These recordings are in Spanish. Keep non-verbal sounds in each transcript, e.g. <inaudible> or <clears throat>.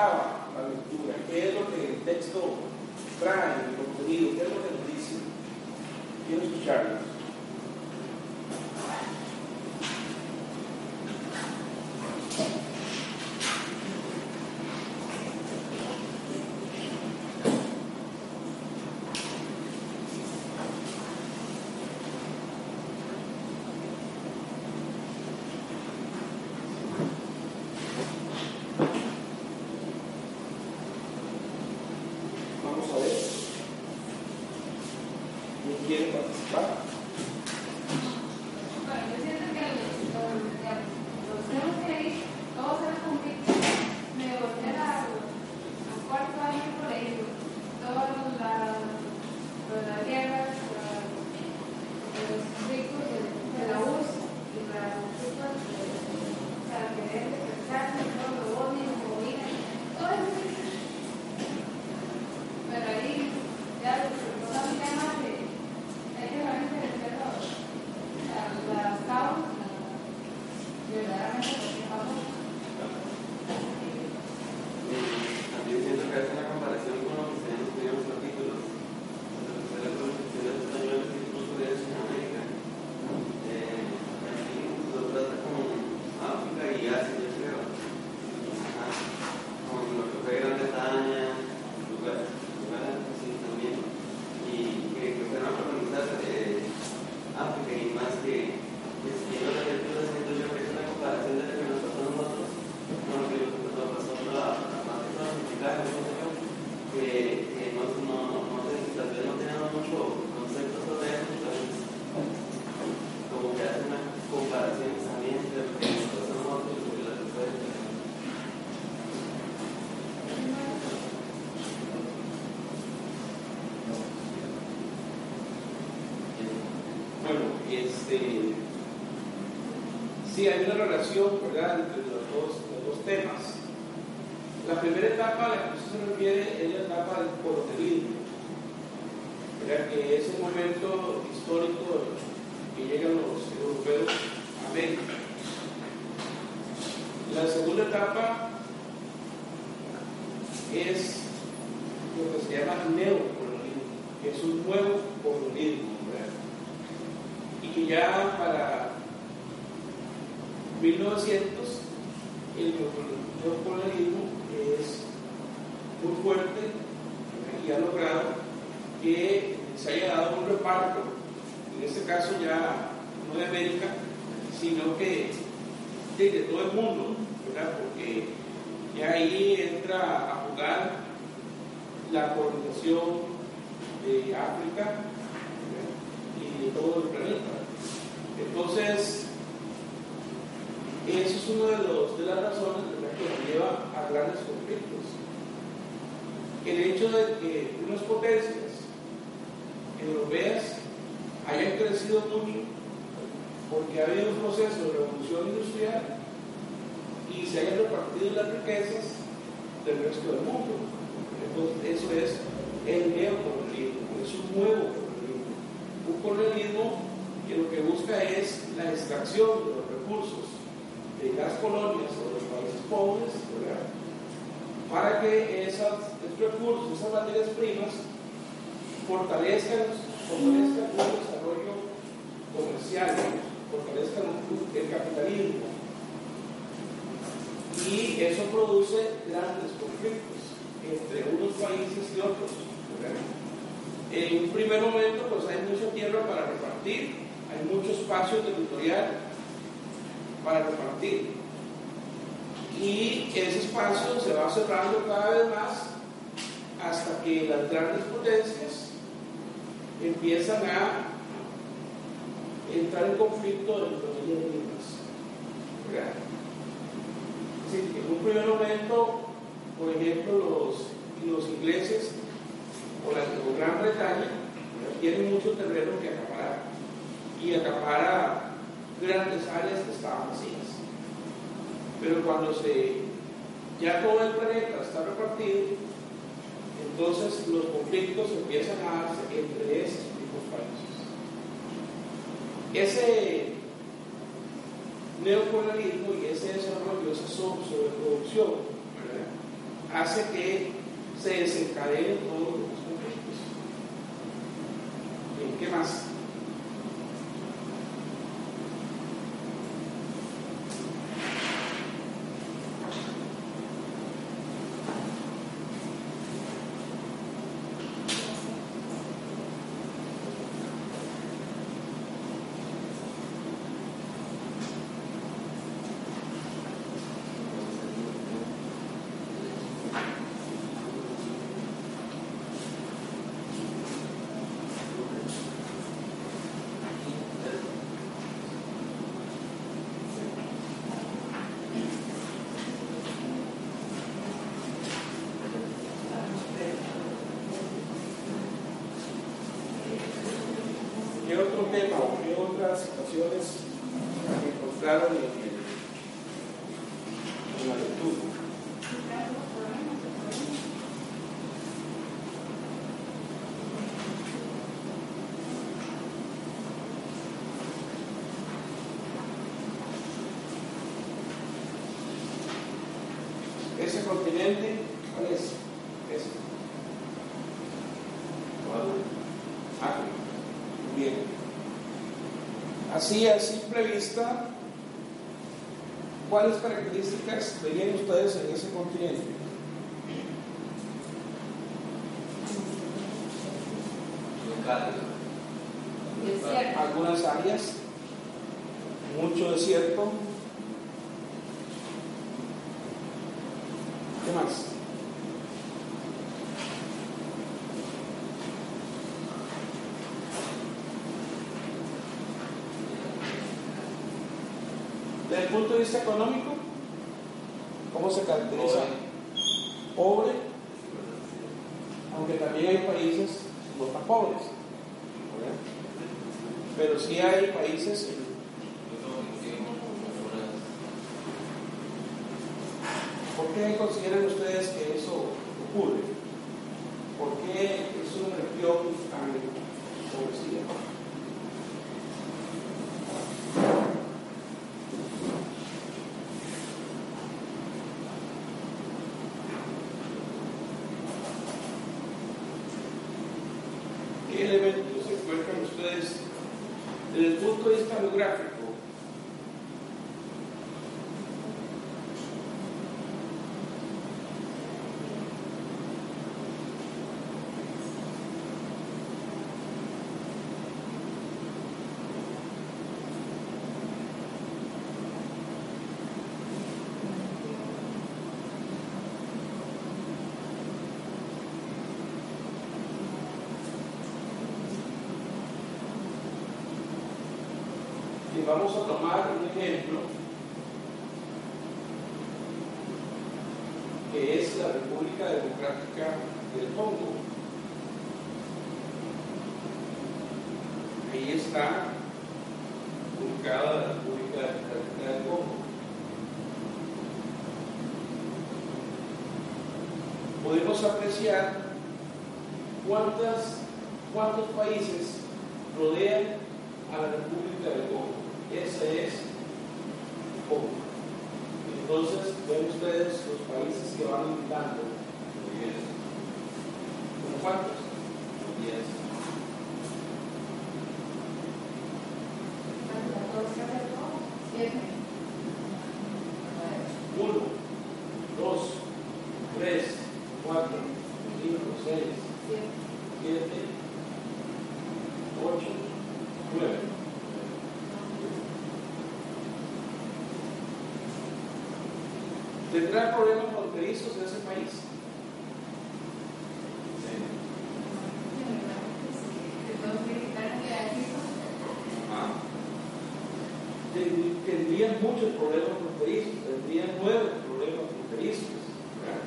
la lectura, qué es lo que el texto trae, el contenido, qué es lo que nos dice. Quiero escucharlo. Sí, hay una relación hecho de que unas potencias europeas hayan crecido mucho porque ha habido un proceso de revolución industrial y se hayan repartido las riquezas del resto del mundo. Entonces, eso es el neocolonialismo, es un nuevo colonialismo. Un colonialismo que lo que busca es la extracción de los recursos de las colonias o de los países pobres, ¿verdad? Para que esos recursos, esas materias primas, fortalezcan, fortalezcan un desarrollo comercial, fortalezcan el capitalismo. Y eso produce grandes conflictos entre unos países y otros. En un primer momento, pues hay mucha tierra para repartir, hay mucho espacio territorial para repartir. Y ese espacio se va cerrando cada vez más hasta que las grandes potencias empiezan a entrar en conflicto dentro de ellas mismas. Es en un primer momento, por ejemplo, los, los ingleses o la o Gran Bretaña tienen mucho terreno que acaparar y acapara grandes áreas que estaban vacías. Pero cuando se, ya todo el planeta está repartido, entonces los conflictos empiezan a darse entre esos mismos países. Ese neocolonialismo y ese desarrollo, esa sobreproducción, ¿verdad? hace que se desencadenen todos los conflictos. ¿Qué más? ¿Qué otro tema o qué otras situaciones Ese continente, ¿cuál es? Ese. Bien. Así a simple vista, ¿cuáles características verían ustedes en ese continente? Algunas áreas, mucho desierto. ¿Qué más? Desde el punto de vista económico, ¿cómo se caracteriza? Pobre, aunque también hay países no tan pobres. Pero sí hay países en- ¿Por qué consideran ustedes que eso ocurre? ¿Por qué es un región tan empobrecida. ¿Qué elementos se encuentran ustedes desde el punto de vista geográfico? Y vamos a tomar un ejemplo que es la República Democrática del Congo. Ahí está ubicada la República Democrática del Congo. Podemos apreciar cuántas, cuántos países rodean a la República del Congo. Ese es Congo. Entonces, ven ustedes los países que van invitando. ¿Cómo cuántos? Diez. Uno, dos, tres, cuatro, cinco, seis, siete, ocho, nueve. ¿Tendrá problemas fronterizos en ese país? Ah. Ten- Tendrían muchos problemas fronterizos, tendrían nueve problemas fronterizos. ¿verdad?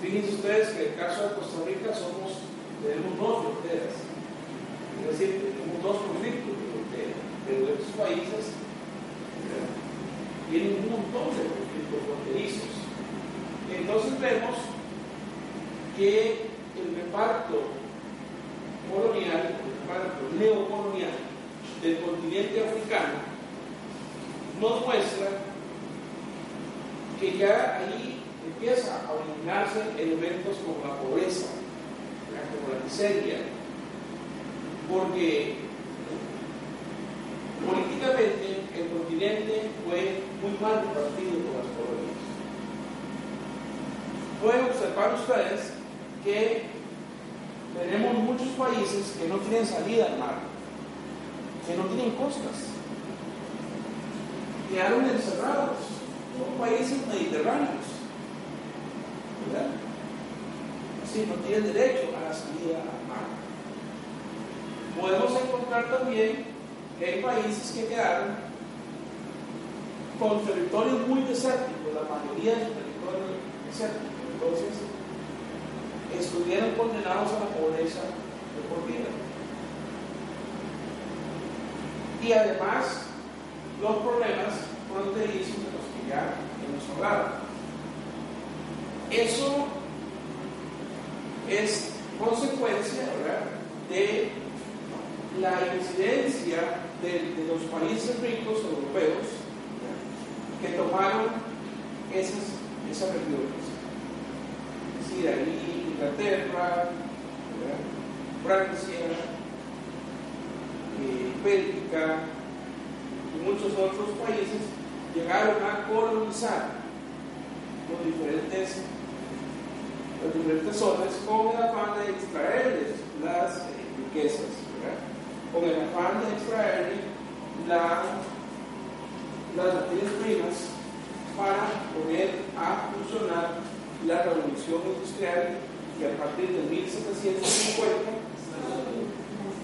Fíjense ustedes que en el caso de Costa Rica somos, tenemos dos fronteras, es decir, tenemos dos conflictos de frontera, pero estos países ¿verdad? tienen un montón de conflictos fronterizos. Entonces vemos que el reparto colonial, el reparto neocolonial del continente africano nos muestra que ya ahí empieza a originarse elementos como la pobreza, como la miseria, porque políticamente el continente fue muy mal repartido por las colonias. Pueden observar ustedes que tenemos muchos países que no tienen salida al mar, que no tienen costas, quedaron encerrados, son países mediterráneos, ¿verdad? Así no tienen derecho a la salida al mar. Podemos encontrar también que hay países que quedaron con territorios muy desérticos, la mayoría de territorios desérticos. Entonces, estuvieron condenados a la pobreza deportiva. Y además, los problemas fronterizos de los que ya hemos hablado. Eso es consecuencia de la incidencia de, de los países ricos europeos que tomaron esas, esas regiones. Es decir, ahí Inglaterra. Francia, eh, Bélgica y muchos otros países llegaron a colonizar los diferentes, las diferentes zonas con el afán de extraerles las eh, riquezas, con el afán de extraerle la, las materias primas para poner a funcionar la revolución industrial que a partir de 1750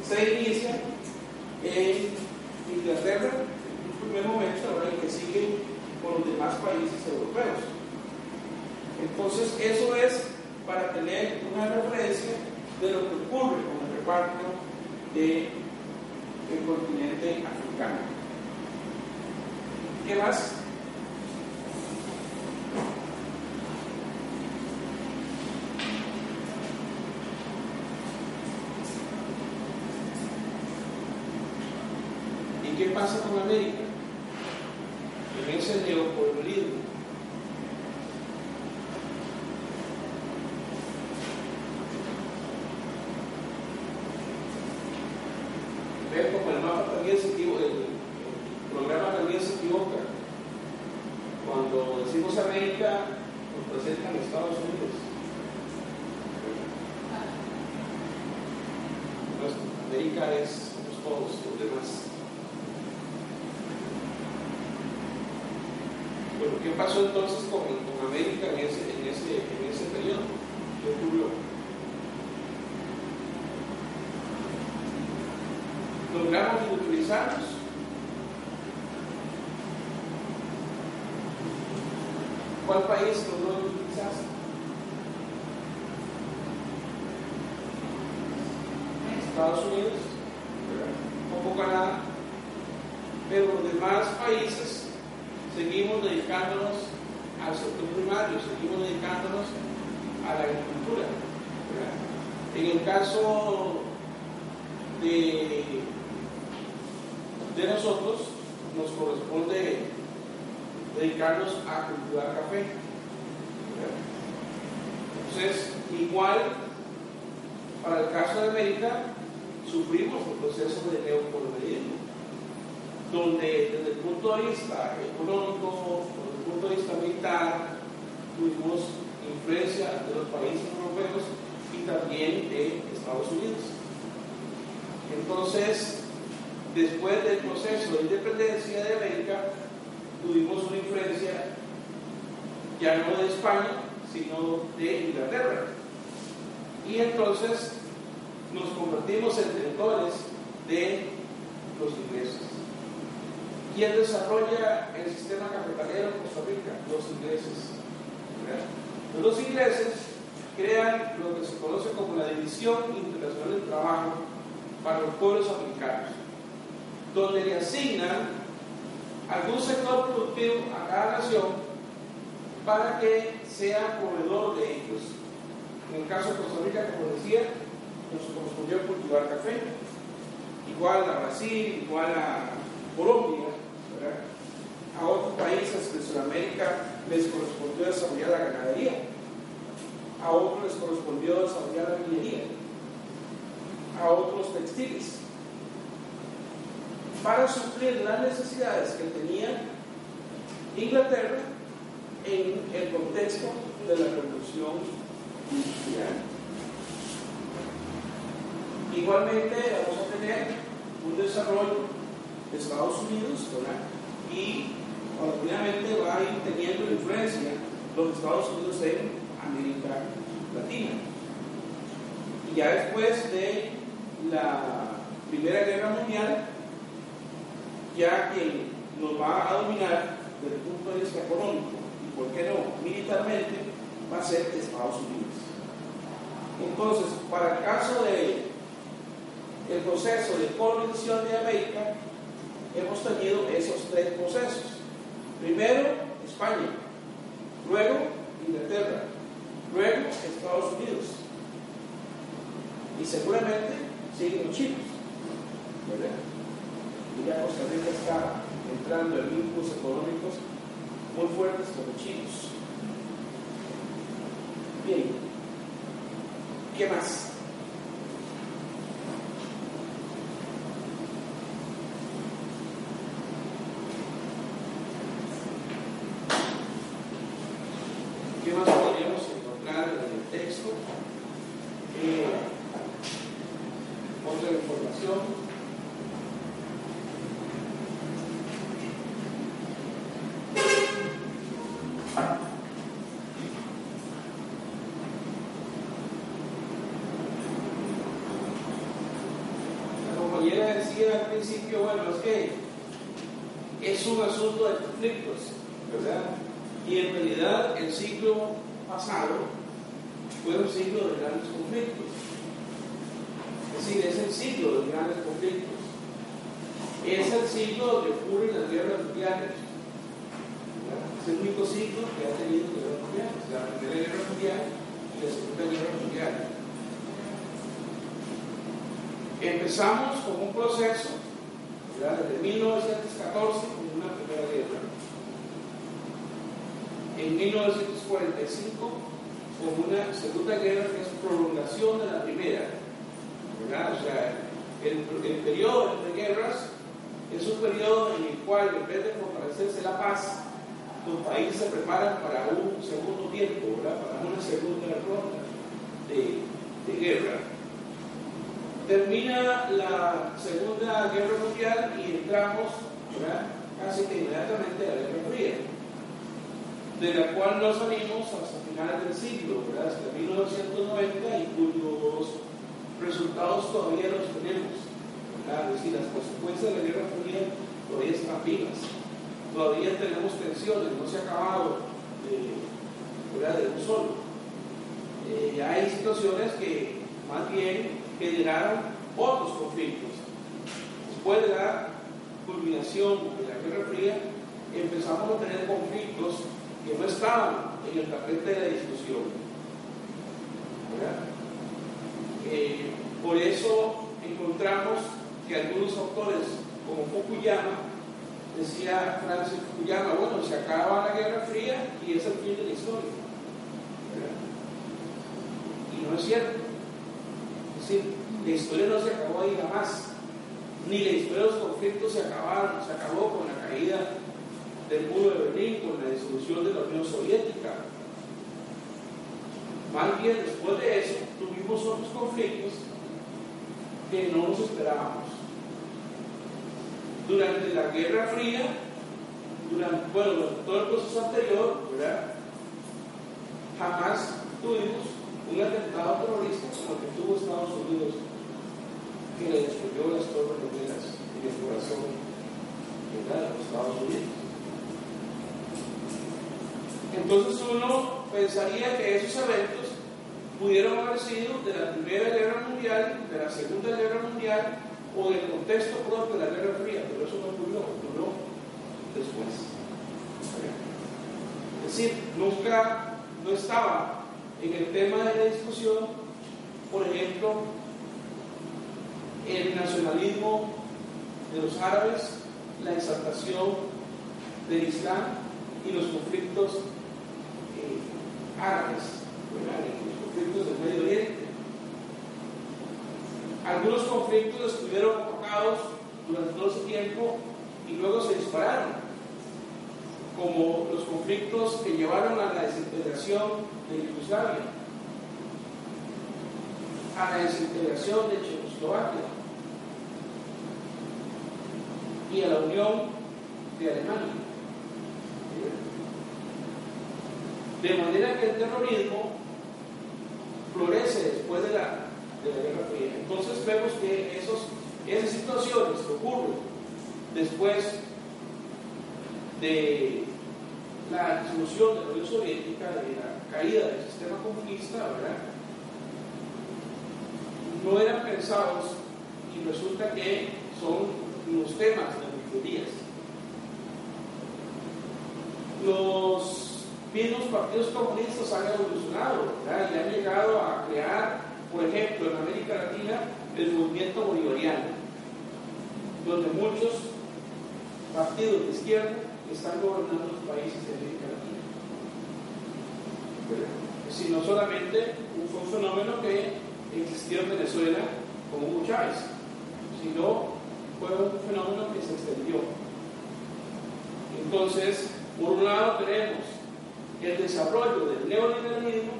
se inicia en Inglaterra en un primer momento, ahora y que sigue con los demás países europeos. Entonces, eso es para tener una referencia de lo que ocurre con el reparto del continente africano. ¿Qué más? Qué pasa con América? En ese neocolonialismo. Ven como el mapa también se equivoca, el, el programa también se equivoca. Cuando decimos América, nos presentan Estados Unidos. Pues, América es somos todos los demás. Bueno, ¿qué pasó entonces con, América en ese, en, periodo? ¿Qué ocurrió? logramos utilizarlos. ¿Cuál país logró utilizarse? Estados Unidos, un poco Canadá, pero los demás países seguimos dedicándonos al sector primario, seguimos dedicándonos a la agricultura. En el caso de nosotros nos corresponde dedicarnos a cultivar café. Entonces, igual, para el caso de América, sufrimos el proceso de neocolonialismo, donde desde el punto de vista económico, desde el punto de vista militar, tuvimos influencia de los países europeos y también de Estados Unidos. Entonces, después del proceso de independencia de América, tuvimos una influencia ya no de España, sino de Inglaterra. Y entonces nos convertimos en tenedores de los ingleses. ¿Quién desarrolla el sistema capitalero en Costa Rica? Los ingleses. Los ingleses crean lo que se conoce como la División Internacional del Trabajo para los pueblos africanos donde le asignan algún sector productivo a cada nación para que sea proveedor de ellos. En el caso de Costa Rica, como decía, nos correspondió cultivar café, igual a Brasil, igual a Colombia, a otros países de Sudamérica les correspondió desarrollar la ganadería, a otros les correspondió desarrollar la minería, a otros textiles. Para suplir las necesidades que tenía Inglaterra en el contexto de la revolución industrial. Igualmente vamos a tener un desarrollo de Estados Unidos y paulatinamente va a ir teniendo influencia los Estados Unidos en América Latina. Y ya después de la Primera Guerra Mundial, ya quien nos va a dominar desde el punto de vista económico y, por qué no, militarmente, va a ser Estados Unidos. Entonces, para el caso de el proceso de colonización de América, hemos tenido esos tres procesos. Primero, España, luego Inglaterra, luego Estados Unidos. Y seguramente siguen los chinos. ¿verdad? y ya Costa Rica está entrando en vínculos económicos muy fuertes con los chinos. Bien, ¿qué más? ¿Qué más podríamos encontrar en el texto? Eh, otra información. al principio, bueno, es que es un asunto de conflictos, ¿verdad? Y en realidad el siglo pasado fue un siglo de grandes conflictos. Es decir, es el siglo de grandes conflictos. Es el siglo donde ocurren las guerras mundiales. Es el único siglo que ha tenido guerras mundiales. La primera guerra mundial y la segunda guerra mundial. Empezamos con un proceso 1914 con una primera guerra, en 1945 con una segunda guerra que es prolongación de la primera. O sea, el, el periodo entre guerras es un periodo en el cual, en vez de fortalecerse la paz, los países se preparan para un segundo tiempo, para una segunda ronda de guerra. Termina la Segunda Guerra Mundial y entramos casi que inmediatamente a la Guerra Fría, de la cual no salimos hasta finales del siglo, hasta 1990 y cuyos resultados todavía los tenemos. Es decir, las consecuencias de la Guerra Fría todavía están vivas. Todavía tenemos tensiones, no se ha acabado de, de un solo. Eh, hay situaciones que más bien generaron otros conflictos. Después de la culminación de la Guerra Fría, empezamos a tener conflictos que no estaban en el tapete de la discusión. Eh, por eso encontramos que algunos autores, como Fukuyama, decía Francis Fukuyama, bueno, se acaba la Guerra Fría y es el fin de la historia. Y no es cierto la historia no se acabó ahí jamás, ni la historia de los conflictos se acabaron, se acabó con la caída del muro de Berlín, con la disolución de la Unión Soviética. Más bien después de eso tuvimos otros conflictos que no nos esperábamos. Durante la Guerra Fría, durante, bueno, durante todo el proceso anterior, ¿verdad? jamás tuvimos un atentado terrorista como el que tuvo Estados Unidos, que le destruyó las torres gemelas en el corazón de los Estados Unidos. Entonces uno pensaría que esos eventos pudieron haber sido de la Primera Guerra Mundial, de la Segunda Guerra Mundial o del contexto propio de la Guerra Fría, pero eso no ocurrió, ocurrió después. Es decir, nunca, no estaba en el tema de la discusión, por ejemplo, el nacionalismo de los árabes, la exaltación del Islam y los conflictos árabes, los conflictos del Medio Oriente. Algunos conflictos estuvieron tocados durante todo ese tiempo y luego se dispararon como los conflictos que llevaron a la desintegración de Yugoslavia, a la desintegración de Checoslovaquia y a la unión de Alemania. De manera que el terrorismo florece después de la, de la Guerra Fría. Entonces vemos que esos, esas situaciones que ocurren después de la disolución de la Unión Soviética, de la caída del sistema comunista, ¿verdad? No eran pensados y resulta que son los temas de nuestros días. Los mismos partidos comunistas han evolucionado ¿verdad? y han llegado a crear, por ejemplo, en América Latina, el movimiento bolivariano, donde muchos partidos de izquierda están gobernando los países de América Latina. Sino solamente fue un fenómeno que existió en Venezuela con Hugo Chávez, sino fue un fenómeno que se extendió. Entonces, por un lado tenemos el desarrollo del neoliberalismo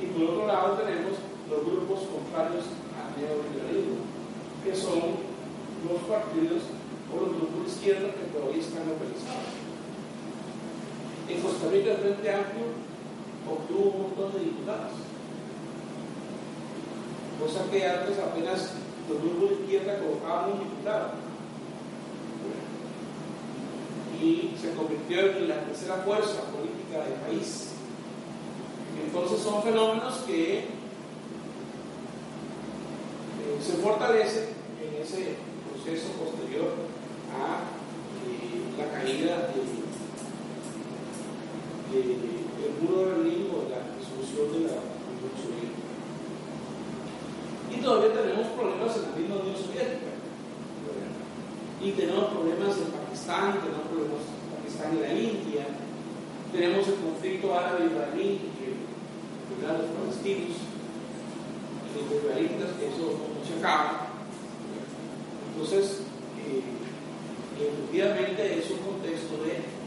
y por otro lado tenemos los grupos contrarios al neoliberalismo, que son los partidos o los grupos de izquierda que todavía están localizados. En Costa Rica el Frente Amplio obtuvo un montón de diputados, cosa que antes apenas los grupos de izquierda colocaban un diputado y se convirtió en la tercera fuerza política del país. Entonces son fenómenos que eh, se fortalecen en ese proceso posterior a eh, la caída del muro de Berlín o la disolución de la Unión Soviética. Y todavía tenemos problemas en la misma Unión Soviética. Y tenemos problemas en Pakistán, tenemos problemas en Pakistán y la India, tenemos el conflicto árabe-israelí, los palestinos, los israelitas, que eso no se acaba. Entonces, eh, efectivamente es un contexto de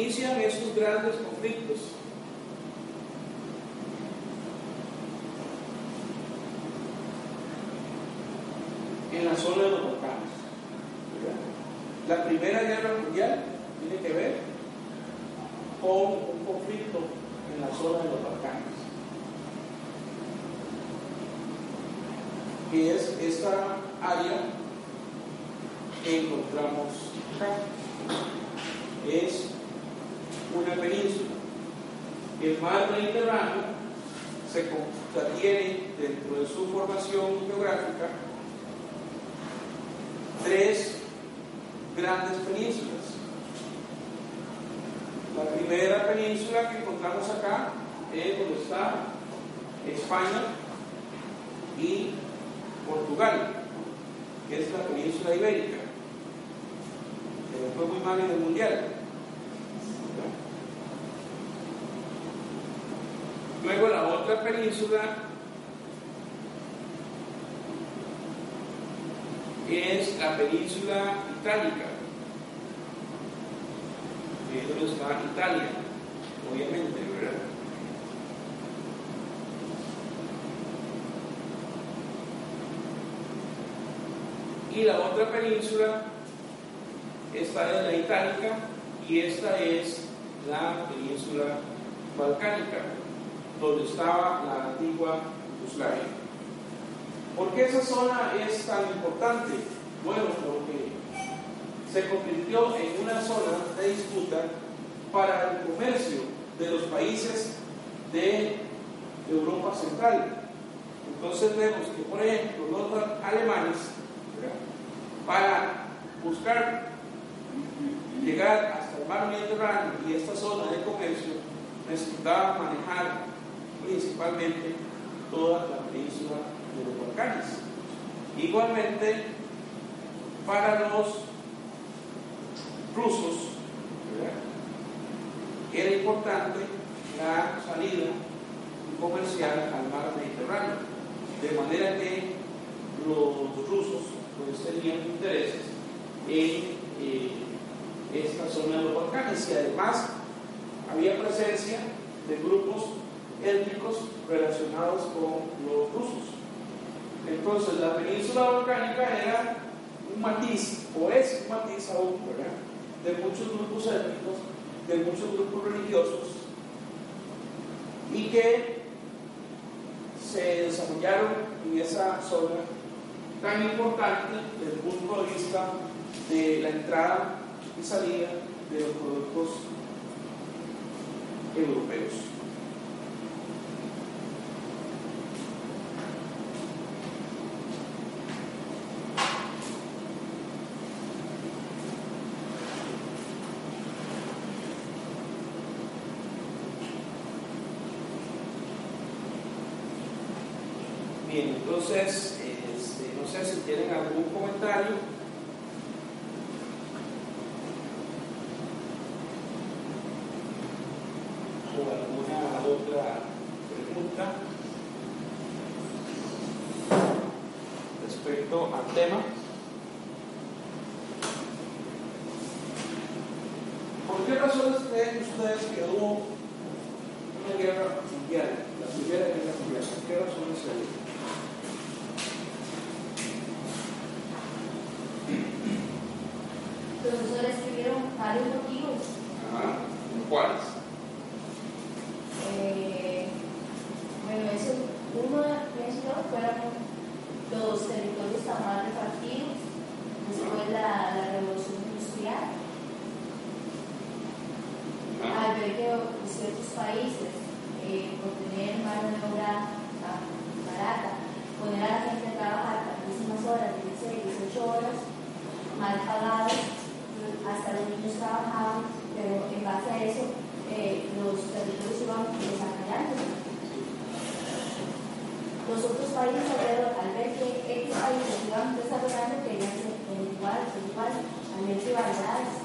inician esos grandes conflictos? En la zona de los Balcanes. La Primera Guerra Mundial tiene que ver con un conflicto en la zona de los Balcanes, que es esta área que encontramos acá. Es una península. El mar Mediterráneo se contiene dentro de su formación geográfica tres grandes penínsulas la primera península que encontramos acá es donde está España y Portugal, que es la península ibérica, que fue muy mal en el mundial. Luego la otra península es la península itálica, eso está Italia, obviamente, ¿verdad? Y la otra península, esta es la itálica y esta es la península balcánica, donde estaba la antigua Yugoslavia. ¿Por qué esa zona es tan importante? Bueno, porque se convirtió en una zona de disputa para el comercio de los países de Europa Central. Entonces vemos que, por ejemplo, los alemanes, para buscar llegar hasta el mar Mediterráneo y esta zona de comercio, necesitaban manejar principalmente toda la península de los Balcanes. Igualmente, para los rusos, era importante la salida comercial al mar Mediterráneo, de manera que los rusos pues, tenían intereses en eh, esta zona de los Balcanes y además había presencia de grupos étnicos relacionados con los rusos. Entonces, la península volcánica era un matiz, o es un matiz aún, ¿verdad? de muchos grupos étnicos, de muchos grupos religiosos, y que se desarrollaron en esa zona tan importante desde el punto de vista de la entrada y salida de los productos europeos. Entonces, este, no sé si tienen algún comentario. o alguna otra pregunta respecto al tema. ¿Por qué razones creen ustedes que hubo privilegio de ciertos países eh, por tener mano de obra ah, barata, poner a la gente a trabajar tantísimas horas, 16, 18 horas, mal pagados, hasta los niños trabajaban, pero en base a eso eh, los territorios iban desarrollando. Los otros países al ver que estos países iban desarrollando, querían ser igual, igual, al ver que variedades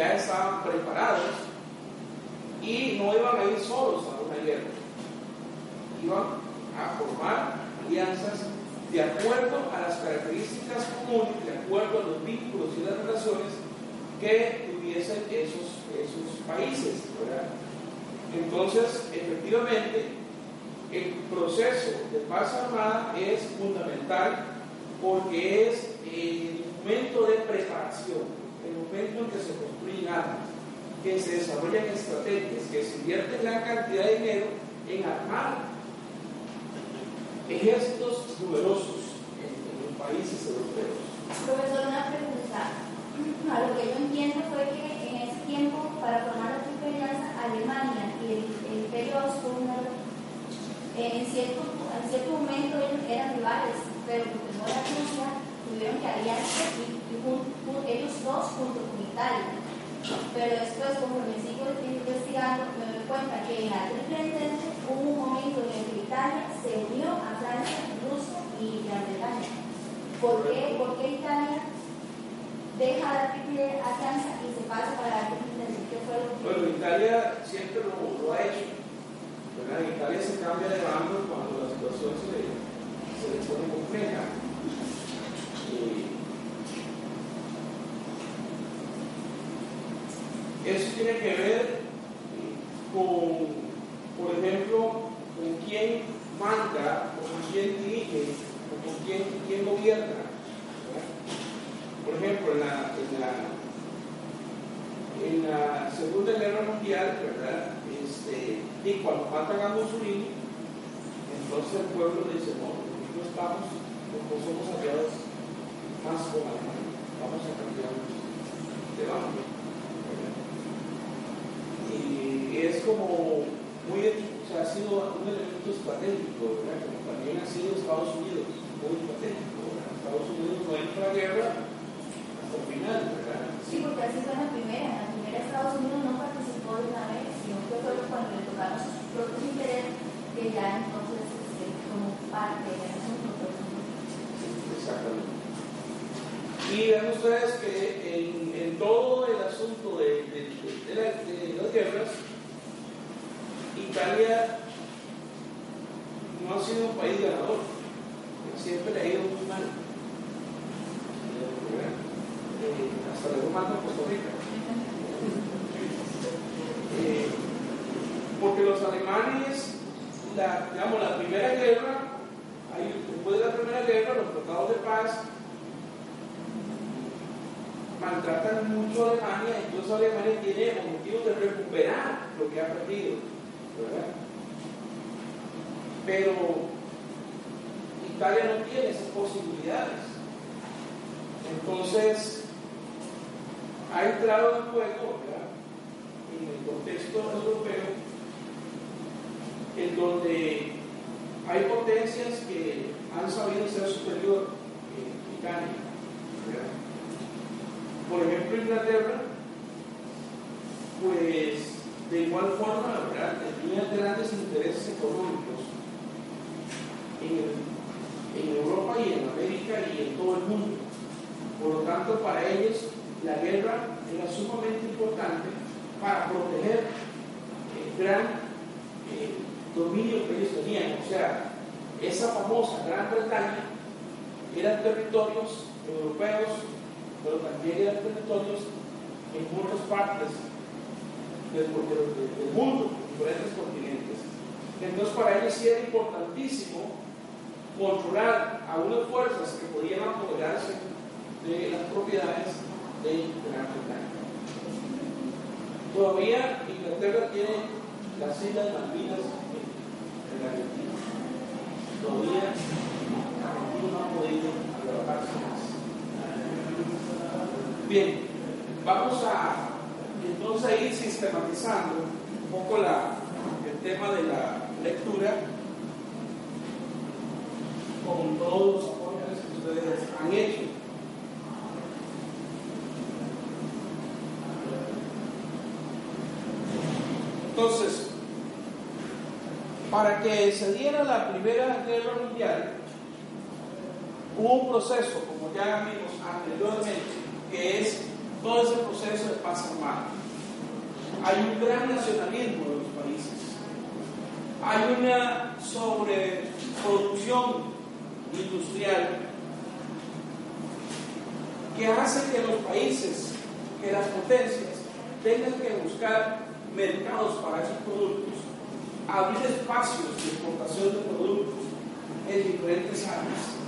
ya estaban preparados y no iban a ir solos a una guerra. Iban a formar alianzas de acuerdo a las características comunes, de acuerdo a los vínculos y las relaciones que tuviesen esos, esos países. Entonces, efectivamente, el proceso de paz armada es fundamental porque es el momento de preparación el momento en que se construyen armas, que se desarrollan estrategias, que se invierte gran cantidad de dinero en armar ejércitos numerosos en, los países europeos. Profesor, una pregunta. <clears throat> A lo que yo entiendo fue que en ese tiempo, para formar la Triple Alemania y el, Imperio Austrohúngaro, en cierto, en cierto momento ellos eran rivales, pero porque no era Rusia, tuvieron que aliarse y, ellos dos junto con Italia. Pero después, como me sigo investigando, me doy cuenta que en la Triple hubo un momento en el que Italia se unió a Francia, Rusia y Gran Bretaña. ¿Por qué, ¿Por qué Italia deja la triple alianza y se pasa para la triple Bueno, Italia siempre lo, lo ha hecho. Italia se cambia de bando cuando la situación se, se pone compleja. Eso tiene que ver con, por ejemplo, con quién manda, o con quién dirige, o con quién, quién gobierna. Por ejemplo, en la, en la, Segunda Guerra Mundial, ¿verdad? Este, y cuando matan a Mussolini, entonces el pueblo dice, no, nosotros estamos, nosotros somos aliados más con Alemania, vamos a cambiar de bando. Y es como muy, o sea, ha sido un elemento estratégico, ¿verdad? Como también ha sido Estados Unidos, muy estratégico. Estados Unidos no entra a guerra final, ¿verdad? Sí, porque así fue la primera. La primera Estados Unidos no participó de una vez, sino que fue cuando le tocaron sus propios intereses que ya entonces este, como parte del asunto. Exactamente. Y ven ustedes que en, en, todo el asunto de, las guerras, Italia no ha sido un país ganador, siempre le ha ido muy mal hasta luego mando a Costa Rica. Eh, porque los alemanes, digamos, la primera guerra, después de la primera guerra, los tratados de paz maltratan mucho a Alemania, entonces Alemania tiene objetivos de recuperar lo que ha perdido. Pero Italia no tiene esas posibilidades. Entonces, ha entrado en juego, en el contexto europeo, en donde hay potencias que han sabido ser superior a Italia. Por ejemplo, Inglaterra, pues de igual forma, ¿verdad? tenía grandes intereses económicos en, Europa y en América y en todo el mundo. Por lo tanto, para ellos la guerra era sumamente importante para proteger el gran eh, dominio que ellos tenían. O sea, esa famosa Gran Bretaña eran territorios europeos, pero también eran territorios en muchas partes del, mundo, en diferentes continentes. Entonces para ellos sí era importantísimo controlar a unas fuerzas que podían apoderarse de las propiedades de Gran Bretaña. Todavía Inglaterra tiene las islas Malvinas en, la Argentina. Todavía Argentina no ha podido más. Bien, vamos a entonces ir sistematizando un poco el tema de la lectura con todos los apoyos que ustedes han hecho. Entonces, para que se diera la Primera Guerra Mundial, hubo un proceso, como ya vimos anteriormente, que es todo ese proceso de paz armada. Hay un gran nacionalismo de los países. Hay una sobreproducción industrial que hace que los países que las potencias tengan que buscar mercados para esos productos, abrir espacios de exportación de productos en diferentes áreas.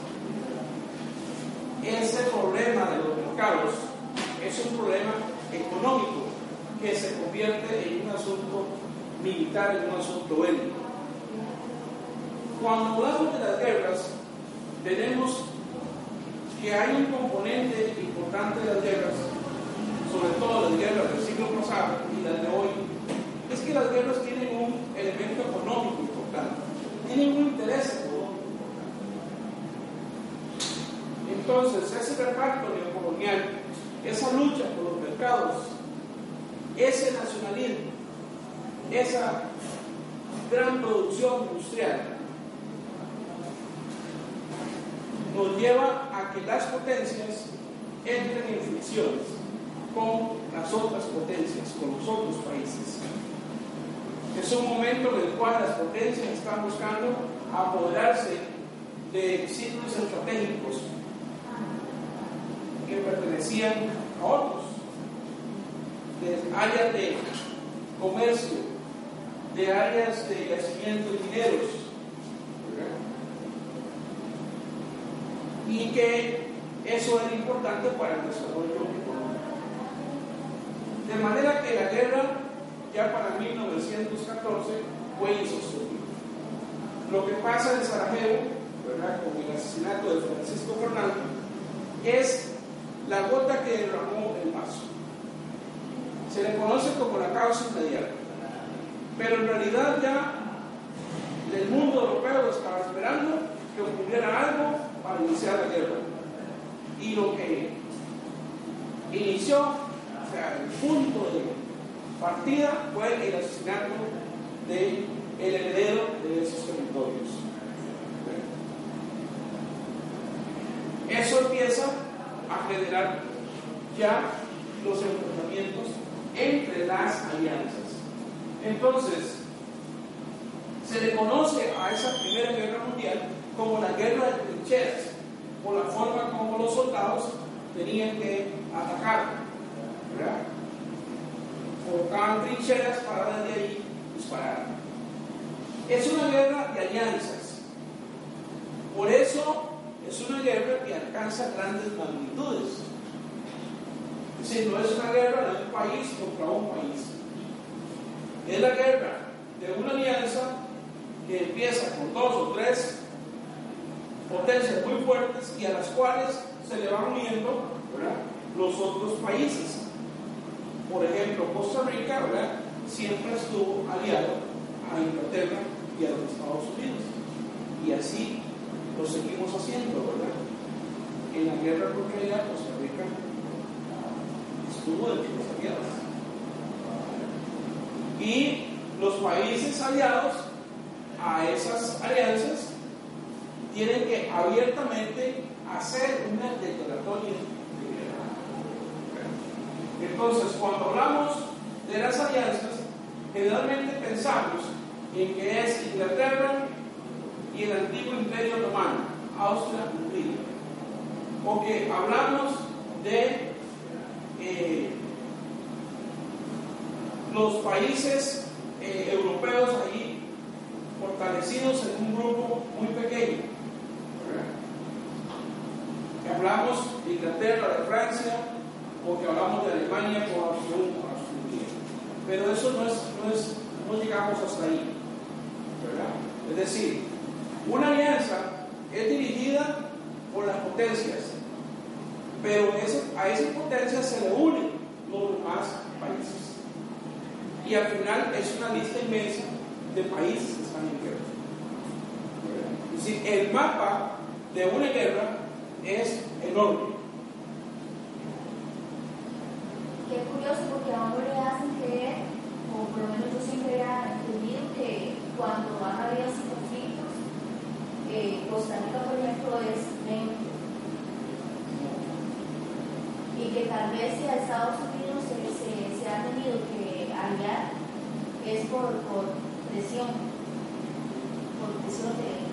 Ese problema de los mercados es un problema económico que se convierte en un asunto militar, en un asunto bélico. Cuando hablamos de las guerras, tenemos que hay un componente importante de las guerras, sobre todo las guerras del siglo pasado y las de hoy, es que las guerras tienen un elemento económico importante, tienen un interés económico. Entonces, ese reparto neocolonial, esa lucha por los mercados, ese nacionalismo, esa gran producción industrial, nos lleva a que las potencias entren en fricciones con las otras potencias, con los otros países. Es un momento en el cual las potencias están buscando apoderarse de sitios estratégicos pertenecían a otros, de áreas de comercio, de áreas de yacimiento de mineros, y que eso era importante para el desarrollo económico. De manera que la guerra, ya para 1914, fue insostenible. Lo que pasa en Sarajevo, con el asesinato de Francisco Fernández, es la gota que derramó el vaso. Se le conoce como la causa inmediata. Pero en realidad ya el mundo europeo estaba esperando que ocurriera algo para iniciar la guerra. Y lo que inició, o sea, el punto de partida fue el asesinato del el heredero de esos territorios. Eso empieza a generar ya los enfrentamientos entre las alianzas. Entonces, se le conoce a esa Primera Guerra Mundial como la guerra de trincheras, por la forma como los soldados tenían que atacar. ¿verdad? Trincheras para desde ahí disparar. Es una guerra de alianzas. Por eso es una guerra que alcanza grandes magnitudes. Es decir, no es una guerra de un país contra un país. Es la guerra de una alianza que empieza con dos o tres potencias muy fuertes y a las cuales se le van uniendo los otros países. Por ejemplo, Costa Rica siempre estuvo aliado a Inglaterra y a los Estados Unidos. Y así lo seguimos haciendo, ¿verdad? En la guerra contra ella, Costa Rica estuvo de los aliados. Y los países aliados a esas alianzas tienen que abiertamente hacer una declaratoria de guerra. Entonces, cuando hablamos de las alianzas, generalmente pensamos en que es Inglaterra y el antiguo imperio otomano, Austria, Hungría. O que hablamos de eh, los países eh, europeos ahí fortalecidos en un grupo muy pequeño. Que hablamos de Inglaterra, de Francia, o que hablamos de Alemania o Austria. Pero eso no es, no es, no llegamos hasta ahí. ¿verdad? Es decir, una alianza es dirigida por las potencias, pero a esas potencias se le unen los demás países. Y al final es una lista inmensa de países que están en guerra. Es decir, el mapa de una guerra es enorme. Qué curioso porque a uno le hacen creer, o por lo menos yo siempre he entendido que cuando han habido así conflictos, eh, Costa Rica, por ejemplo, es neutro. Y que tal vez si a Estados Unidos se, se, se ha tenido que aliar es por, por presión, por presión de,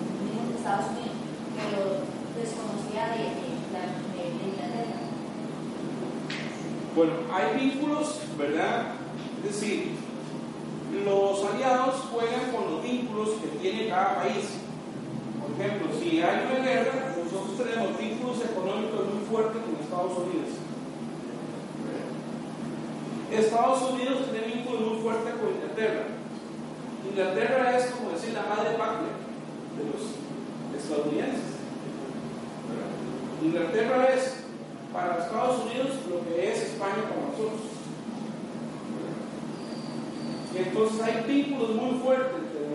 de Estados Unidos, pero desconocida de, de, de, de Inglaterra. Bueno, hay vínculos, ¿verdad? Es decir, los aliados juegan con los vínculos que tiene cada país. Por ejemplo, si hay una guerra, nosotros tenemos vínculos económicos muy fuertes con Estados Unidos. Estados Unidos tiene vínculos muy fuertes con Inglaterra. Inglaterra es como decir la madre patria de los estadounidenses. Inglaterra es para Estados Unidos lo que es España para nosotros. Entonces hay vínculos muy fuertes entre,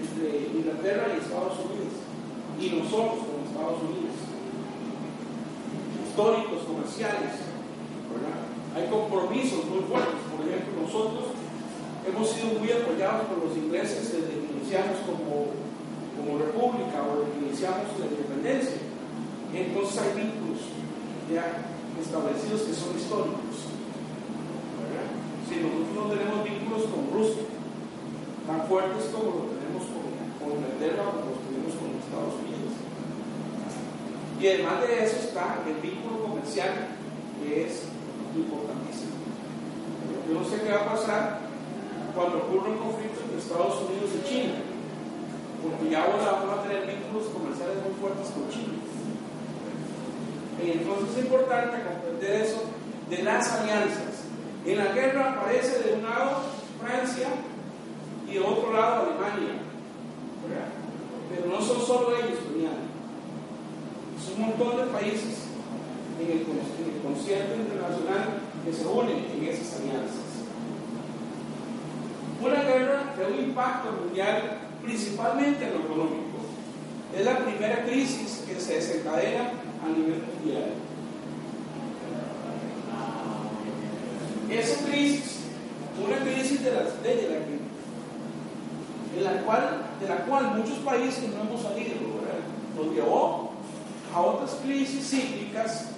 entre Inglaterra y Estados Unidos y nosotros con Estados Unidos. Históricos, comerciales. Hay compromisos muy fuertes. Por ejemplo, nosotros hemos sido muy apoyados por los ingleses desde que iniciamos como, como república o desde que iniciamos la independencia. Entonces hay vínculos ya establecidos que son históricos. Si nosotros no tenemos vínculos con Rusia tan fuertes como lo tenemos con, con Inglaterra o los tenemos con Estados Unidos. Y además de eso está el vínculo comercial que es importantísimo. Yo no sé qué va a pasar cuando ocurra un conflicto entre Estados Unidos y China, porque ya ahora vamos a tener vínculos comerciales muy fuertes con China. Y entonces es importante comprender eso de las alianzas. En la guerra aparece de un lado Francia y de otro lado Alemania. Pero no son solo ellos. Es un montón de países en el, concierto internacional que se unen en esas alianzas. Una guerra de un impacto mundial principalmente en lo económico. Es la primera crisis que se desencadena a nivel mundial. Esa crisis, una crisis de, las, de la que, en la cual, de la cual muchos países no hemos salido, ¿verdad? nos llevó a otras crisis cíclicas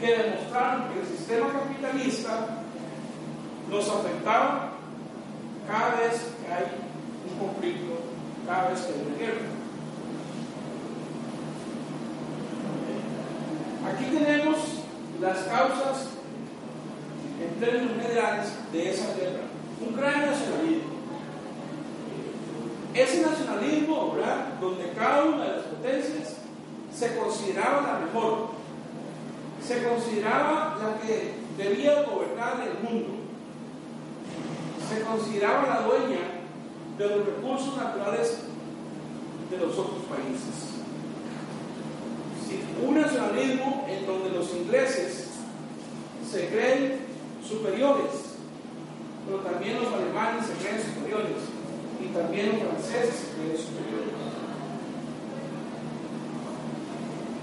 que demostraron que el sistema capitalista nos afectaba cada vez que hay un conflicto, cada vez que hay una guerra. Aquí tenemos las causas en términos generales de esa guerra. Un gran nacionalismo. Ese nacionalismo. Donde cada una de las potencias se consideraba la mejor, se consideraba la que debía gobernar el mundo, se consideraba la dueña de los recursos naturales de los otros países. Un nacionalismo en donde los ingleses se creen superiores, pero también los alemanes se creen superiores y también los franceses se creen superiores.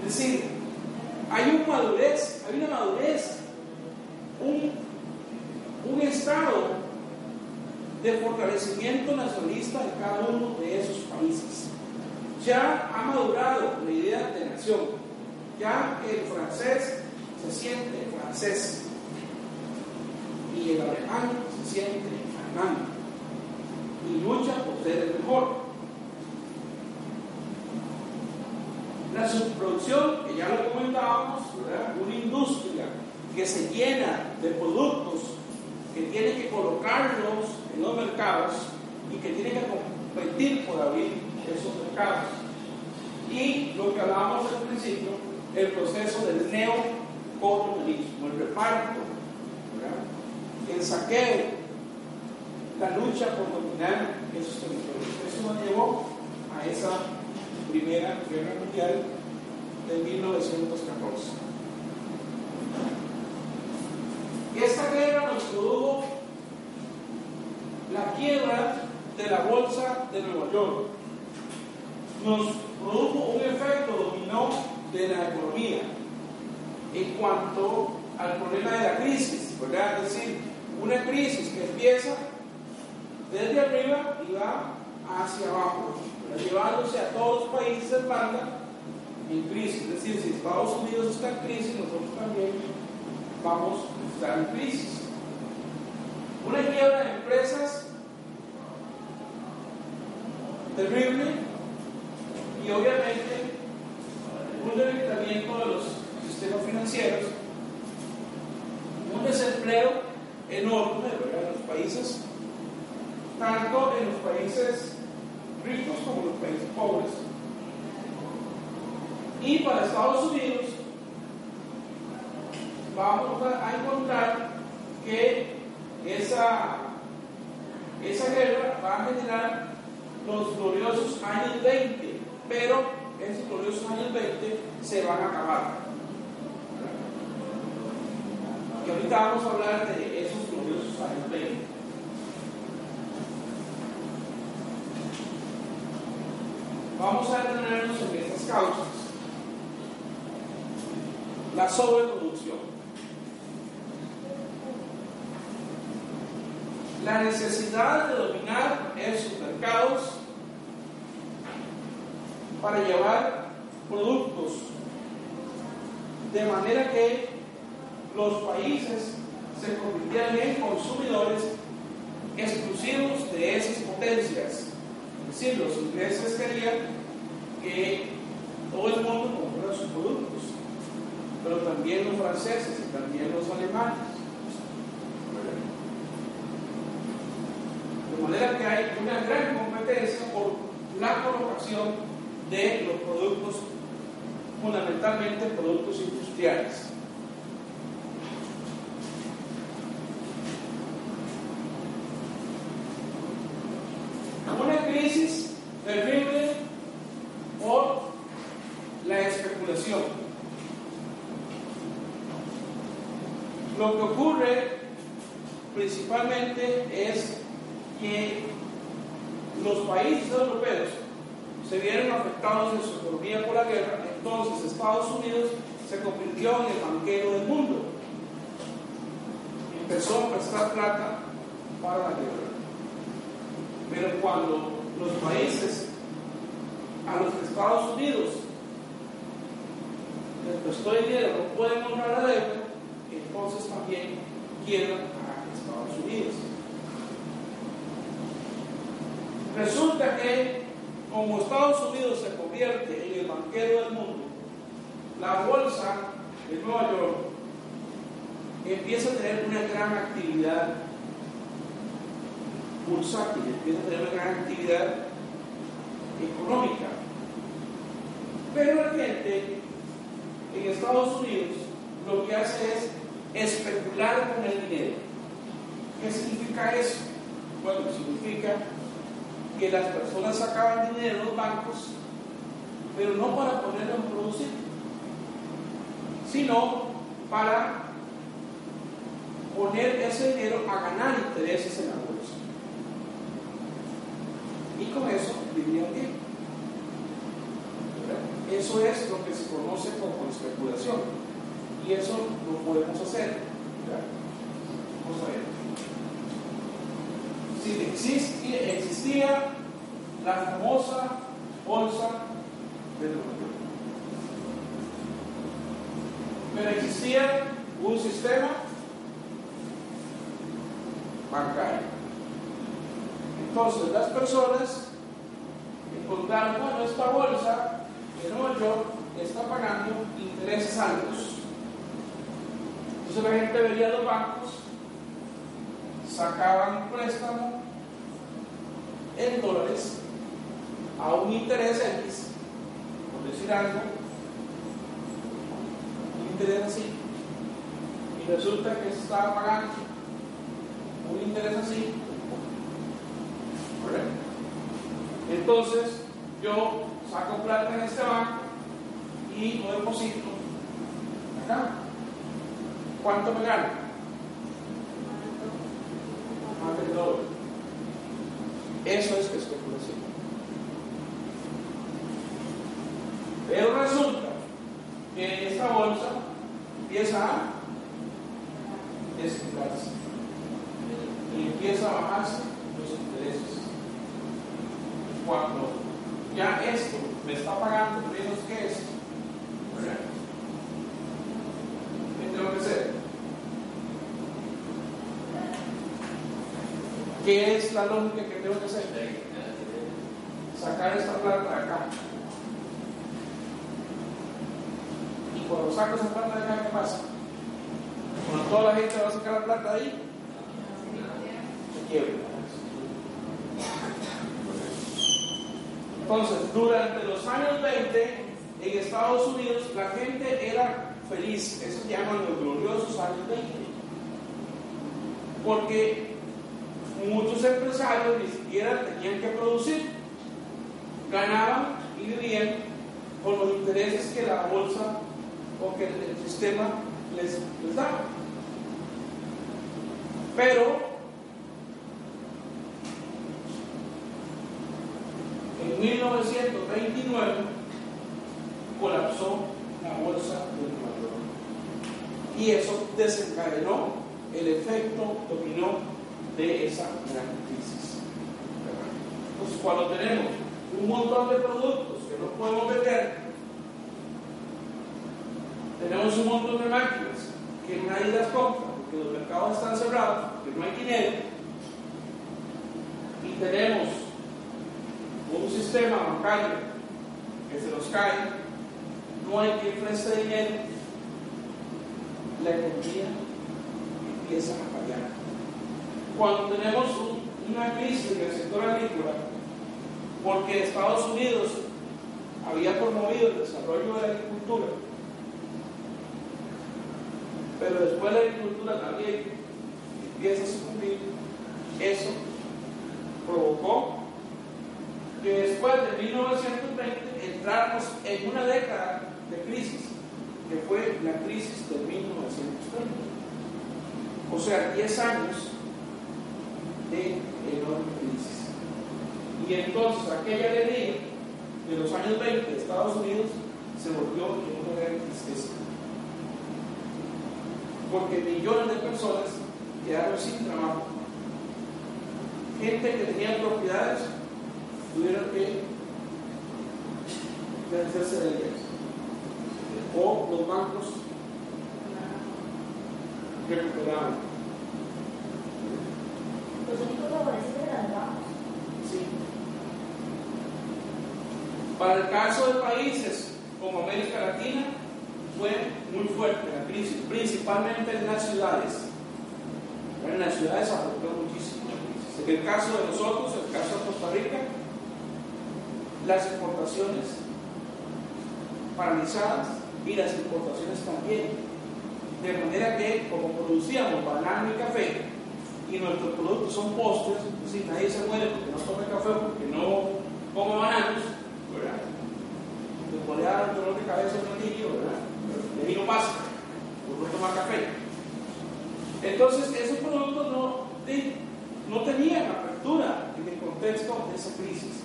Es decir, hay una madurez, hay una madurez, un, un estado de fortalecimiento nacionalista en cada uno de esos países. Ya ha madurado la idea de nación. Ya el francés se siente francés y el alemán se siente alemán y lucha por ser el mejor. La subproducción, que ya lo comentábamos, una industria que se llena de productos que tiene que colocarlos en los mercados y que tiene que competir por abrir esos mercados. Y lo que hablábamos al principio, el proceso del neocolonialismo, el reparto, el saqueo, la lucha por dominar esos territorios. Eso nos llevó a esa Primera Guerra Mundial de 1914. Esta guerra nos produjo la quiebra de la bolsa de Nueva York. Nos produjo un efecto dominó de la economía en cuanto al problema de la crisis, ¿verdad? Es decir, una crisis que empieza desde arriba y va hacia abajo, llevándose a todos los países hermanos en crisis. Es decir, si Estados Unidos está en crisis, nosotros también vamos a estar en crisis. Una quiebra de empresas terrible y obviamente un debilitamiento de los sistemas financieros, un desempleo enorme en los países, tanto en los países ricos como los países pobres. Y para Estados Unidos vamos a encontrar que esa, esa guerra va a generar los gloriosos años 20, pero esos gloriosos años 20 se van a acabar. Y ahorita vamos a hablar de esos gloriosos años 20. Vamos a detenernos en estas causas. La sobreproducción. La necesidad de dominar esos mercados para llevar productos de manera que los países se convirtieran en consumidores exclusivos de esas potencias. Decir, los ingleses querían que todo el mundo comprara sus productos, pero también los franceses y también los alemanes. De manera que hay una gran competencia por la colocación de los productos, fundamentalmente productos industriales. Entonces, yo saco plata en este banco y lo deposito acá. ¿Cuánto me gano? Más del doble. Eso es especulación. Pero resulta que esta bolsa empieza a desinflarse y empieza a bajarse los intereses. Cuando ya esto me está pagando menos que esto, ¿verdad? ¿Qué tengo que hacer? ¿Qué la lógica que tengo que hacer? Sacar esta plata de acá. Y cuando saco esa plata de acá, ¿qué pasa? Cuando toda la gente va a sacar la plata de ahí, se quiebra. Entonces, durante los años 20, en Estados Unidos, la gente era feliz. Eso se llaman los gloriosos años 20. Porque muchos empresarios ni siquiera tenían que producir. Ganaban y vivían con los intereses que la bolsa o que el sistema les, les daba. Pero en 1929 colapsó la bolsa de Nueva York. Y eso desencadenó el efecto dominó de esa gran crisis. Entonces, cuando tenemos un montón de productos que no podemos vender, tenemos un montón de máquinas que nadie las compra porque los mercados están cerrados, porque no hay dinero, y tenemos un sistema bancario que se nos cae, no hay quien preste dinero, la economía empieza a fallar. Cuando tenemos una crisis en el sector agrícola, porque Estados Unidos había promovido el desarrollo de la agricultura, pero después la agricultura también empieza a sucumbir, eso provocó que después de 1920 entramos en una década de crisis, que fue la crisis de 1930. O sea, 10 años de enorme crisis. Y entonces aquella alegría de los años 20 de Estados Unidos se volvió en una gran tristeza. Porque millones de personas quedaron sin trabajo. Gente que tenía propiedades tuvieron que deshacerse de ellas. O los bancos recuperaban. Los únicos favorecidos eran los bancos. Sí. Para el caso de países como América Latina, fue muy fuerte la crisis, principalmente en las ciudades. En las ciudades afectó muchísimo la crisis. En el caso de nosotros, en el caso de Costa Rica, las exportaciones paralizadas y las importaciones también. De manera que, como producíamos banano y café, y nuestros productos son postres, es decir, nadie se muere porque no tome café, porque no come bananos, ¿verdad? Le dar dolor de cabeza un ¿verdad? De mí no pasa, por no tomar café. Entonces, esos productos no, de- tenían apertura en el contexto de esa crisis.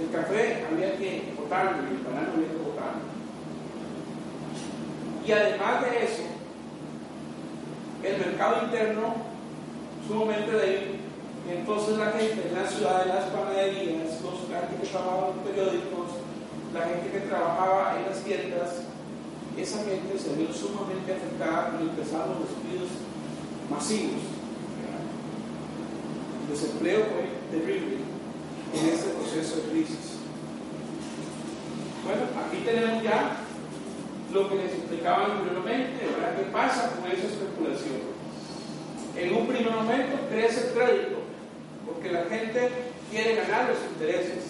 El café había que botarlo y el banano había que botarlo. Y además de eso, el mercado interno sumamente débil. Entonces la gente en la ciudad, en las panaderías, la gente que trabajaba en periódicos, la gente que trabajaba en las tiendas, esa gente se vio sumamente afectada y empezaron los despidos masivos. El desempleo fue terrible en este proceso de crisis. Bueno, aquí tenemos ya lo que les explicaba anteriormente, ¿verdad? ¿Qué pasa con esa especulación? En un primer momento crece el crédito, porque la gente quiere ganar los intereses.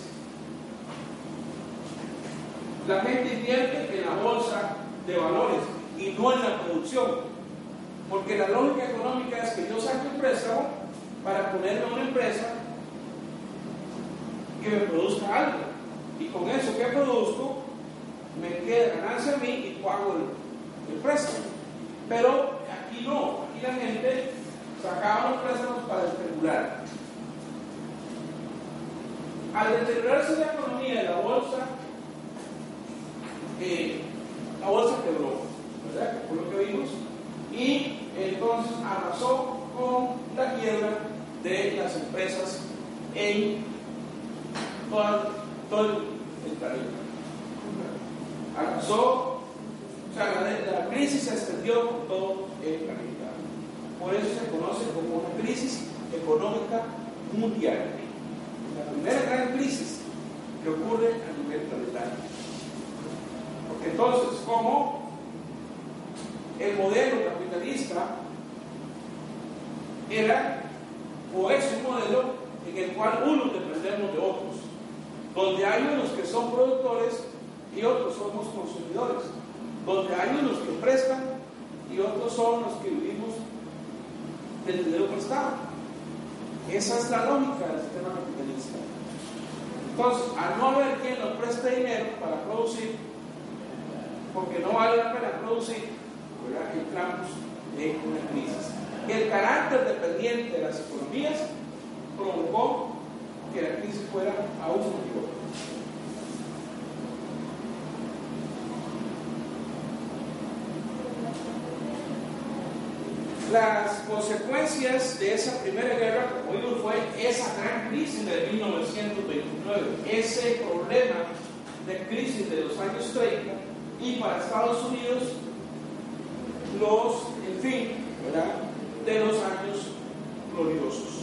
La gente invierte en la bolsa de valores y no en la producción, porque la lógica económica es que yo saque un préstamo para ponerme a una empresa que me produzca algo. Y con eso que produzco, me queda ganancia a mí y pago el, el préstamo. Pero aquí no, aquí la gente sacaba los préstamos para especular. Al deteriorarse la economía de la bolsa, eh, la bolsa quebró, ¿verdad? Fue lo que vimos. Y entonces arrasó con la quiebra de las empresas en todo el planeta. Arrasó, o sea, la, la crisis se extendió por todo el planeta. Por eso se conoce como una crisis económica mundial. Primera gran crisis que ocurre a nivel planetario. Porque entonces, como el modelo capitalista era o es un modelo en el cual unos dependemos de otros. donde hay unos que son productores y otros somos consumidores, donde hay unos que prestan y otros son los que vivimos del dinero prestado. Esa es la lógica del sistema capitalista. Entonces, al no haber quien nos preste dinero para producir, porque no vale la pena producir, entramos en una crisis. El carácter dependiente de las economías provocó que la crisis fuera aún mayor. Las consecuencias de esa primera guerra, como digo, fue esa gran crisis de 1929, ese problema de crisis de los años 30 y para Estados Unidos los, en fin, de los años gloriosos.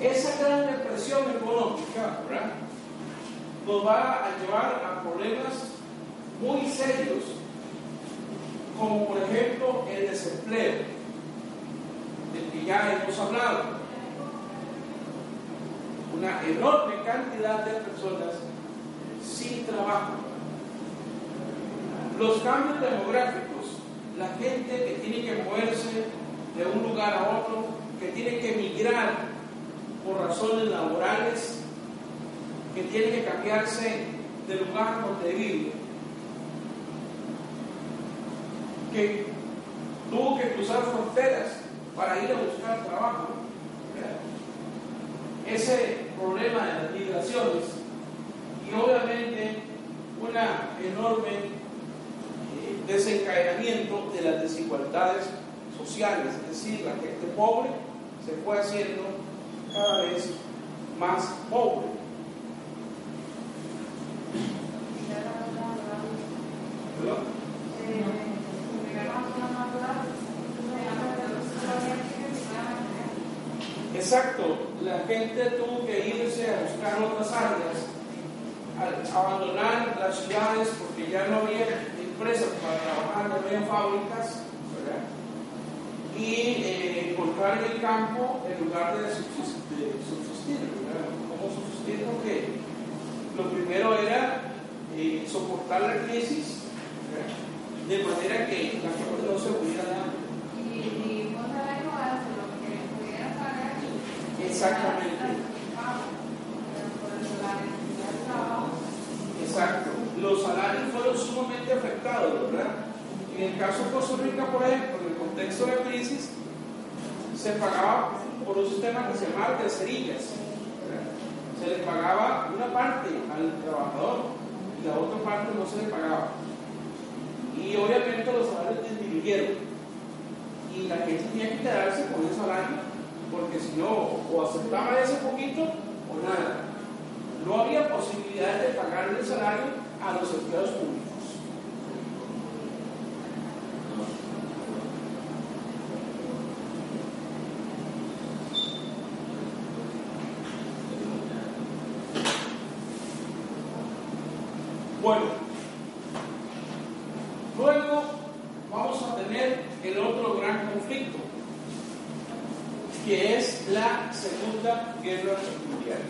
esa gran depresión económica nos va a llevar a problemas muy serios, como por ejemplo el desempleo, del que ya hemos hablado. Una enorme cantidad de personas sin trabajo. Los cambios demográficos, la gente que tiene que moverse de un lugar a otro, que tiene que migrar por razones laborales, que tiene que cambiarse de que tuvo que cruzar fronteras para ir a buscar trabajo. Ese problema de las migraciones y obviamente un enorme eh, desencadenamiento de las desigualdades sociales, es decir, la gente pobre se fue haciendo cada vez más pobre. Exacto, la gente tuvo que irse a buscar otras áreas, abandonar las ciudades porque ya no había empresas para trabajar, no había fábricas, y eh, encontrar en el campo en lugar de subsistir, subsistir ¿Cómo subsistir? Porque lo primero era eh, soportar la crisis de manera que la gente no se pudiera dar. Y, lo que pudiera pagar. Exactamente. Exacto. Los salarios fueron sumamente afectados, ¿verdad? En el caso de Costa Rica, por ejemplo, en el contexto de la crisis, se pagaba por un sistema que se llamaba tercerillas. Se le pagaba una parte al trabajador y la otra parte no se le pagaba. Y obviamente los salarios disminuyeron. Y la gente tenía que quedarse con ese salario, porque si no, o aceptaba ese poquito o nada. No había posibilidad de pagarle el salario a los empleados públicos. Bueno, luego vamos a tener el otro gran conflicto, que es la Segunda Guerra Mundial.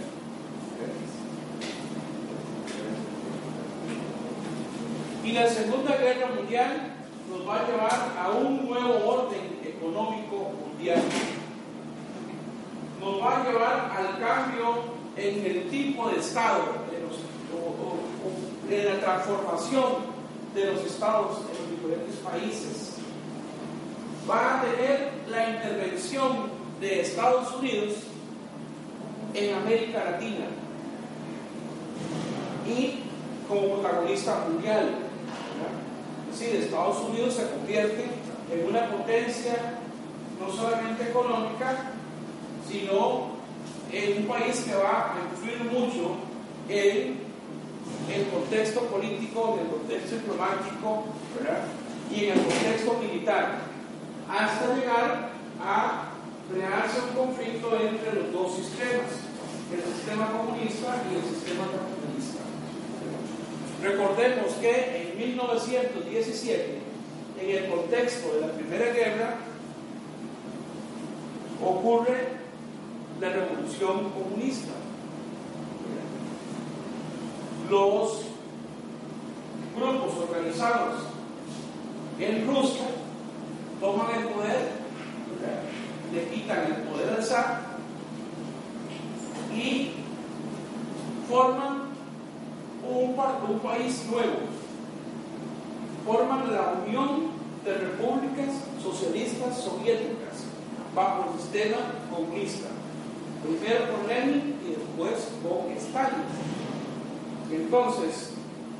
Y la Segunda Guerra Mundial nos va a llevar a un nuevo orden económico mundial. Nos va a llevar al cambio en el tipo de Estado, de los, de la transformación de los estados en los diferentes países. Va a tener la intervención de Estados Unidos en América Latina y como protagonista mundial. Es decir, Estados Unidos se convierte en una potencia no solamente económica, sino en un país que va a influir mucho en el contexto político, en el contexto diplomático y en el contexto militar, hasta llegar a crearse un conflicto entre los dos sistemas, el sistema comunista y el sistema capitalista. Recordemos que en 1917, en el contexto de la Primera Guerra, ocurre la revolución comunista. Los grupos organizados en Rusia toman el poder, le quitan el poder al zar y forman un, un país nuevo. Forman la Unión de Repúblicas Socialistas Soviéticas bajo el sistema comunista. Primero con Lenin y después con Stalin. Entonces,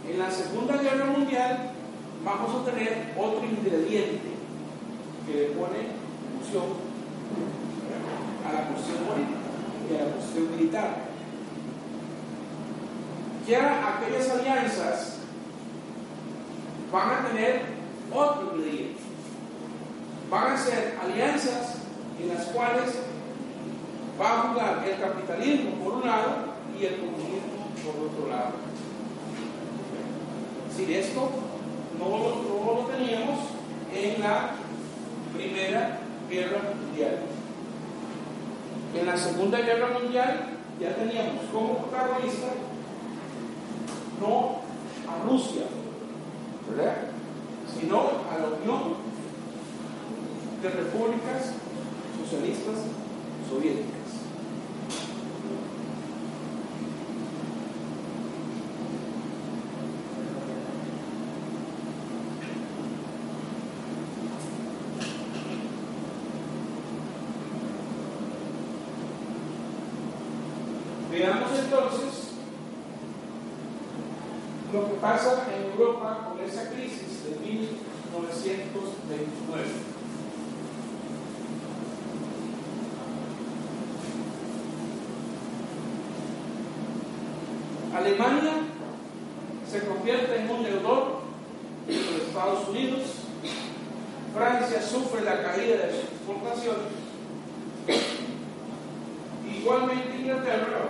en la Segunda Guerra Mundial vamos a tener otro ingrediente que le pone emoción a la cuestión política y a la cuestión militar. Ya aquellas alianzas van a tener otro ingrediente. Van a ser alianzas en las cuales va a jugar el capitalismo por un lado y el comunismo por otro lado. Sin esto no lo, teníamos en la Primera Guerra Mundial. En la Segunda Guerra Mundial ya teníamos como protagonista no a Rusia, ¿verdad? sino a la Unión de Repúblicas Socialistas Soviéticas. Veamos entonces lo que pasa en Europa con esa crisis de 1929. Alemania se convierte en un deudor de los Estados Unidos. Francia sufre la caída de sus exportaciones Igualmente Inglaterra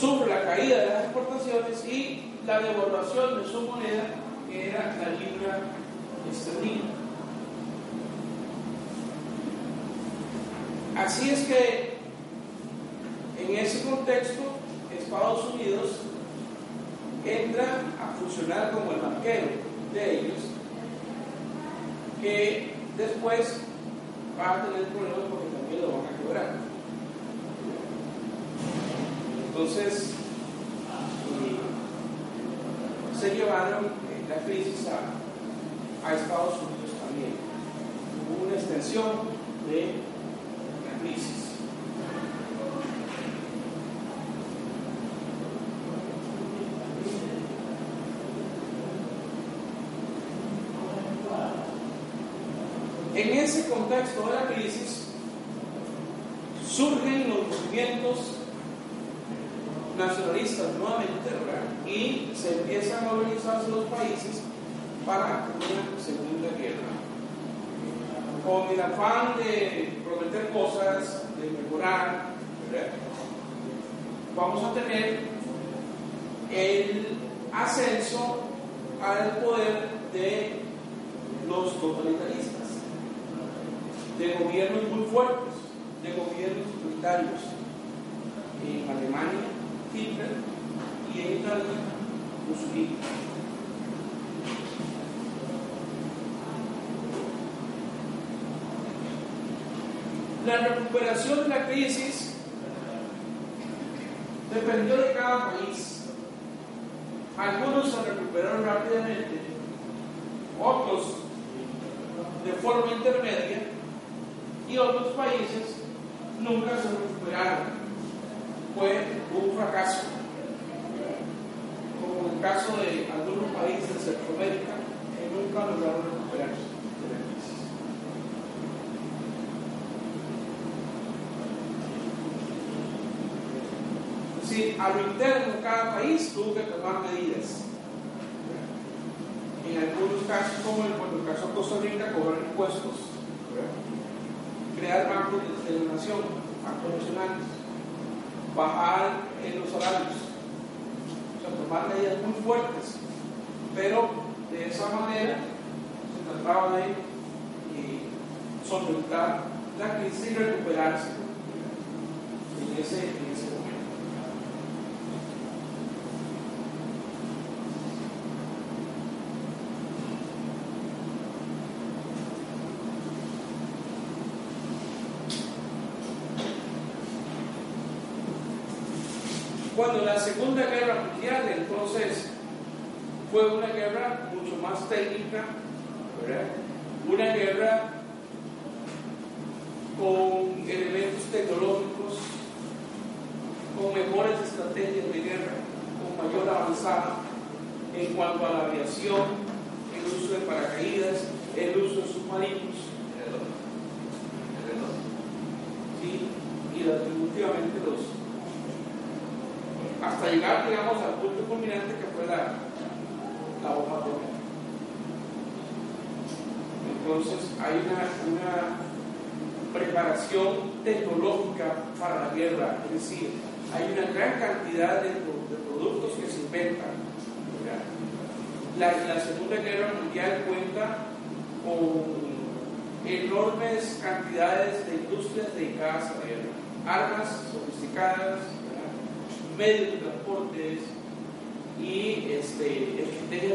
sufre la caída de las exportaciones y la devaluación de su moneda, que era la libra esterlina. Así es que en ese contexto Estados Unidos entra a funcionar como el banquero de ellos, que después va a tener problemas porque también lo van a quebrar. Entonces, llevaron eh, la crisis a, a Estados Unidos también. Hubo una extensión de la crisis. En ese contexto de la crisis surgen los movimientos nacionalistas nuevamente y se organizarse los países para una segunda guerra. Con el afán de prometer cosas, de mejorar, vamos a tener el ascenso al poder de los totalitaristas de gobiernos muy fuertes, de gobiernos autoritarios. En Alemania, Hitler, y en Italia, Mussolini. La recuperación de la crisis dependió de cada país. Algunos se recuperaron rápidamente, otros de forma intermedia y otros países nunca se recuperaron. Fue un fracaso, como en el caso de algunos países de Centroamérica que nunca lograron recuperarse de la crisis. Si a lo interno cada país tuvo que tomar medidas. En algunos casos, como en el caso de Costa Rica, cobrar impuestos crear bancos de la nación, bancos nacionales, bajar en los salarios, o sea, tomar medidas muy fuertes, pero de esa manera se trataba de eh, solventar la crisis y recuperarse en ese, en momento. Cuando la Segunda Guerra Mundial, entonces, fue una guerra mucho más técnica, una guerra con elementos tecnológicos, con mejores estrategias de guerra, con mayor avanzada en cuanto a la aviación, el uso de paracaídas, el uso de submarinos, ¿sí? y definitivamente los llegar, digamos, al punto culminante que fue la, la bomba atómica. Entonces hay una, una, preparación tecnológica para la guerra, es decir, hay una gran cantidad de, de productos que se inventan. La, la, Segunda Guerra Mundial cuenta con enormes cantidades de industrias dedicadas a la guerra, armas sofisticadas, medios de transportes y este,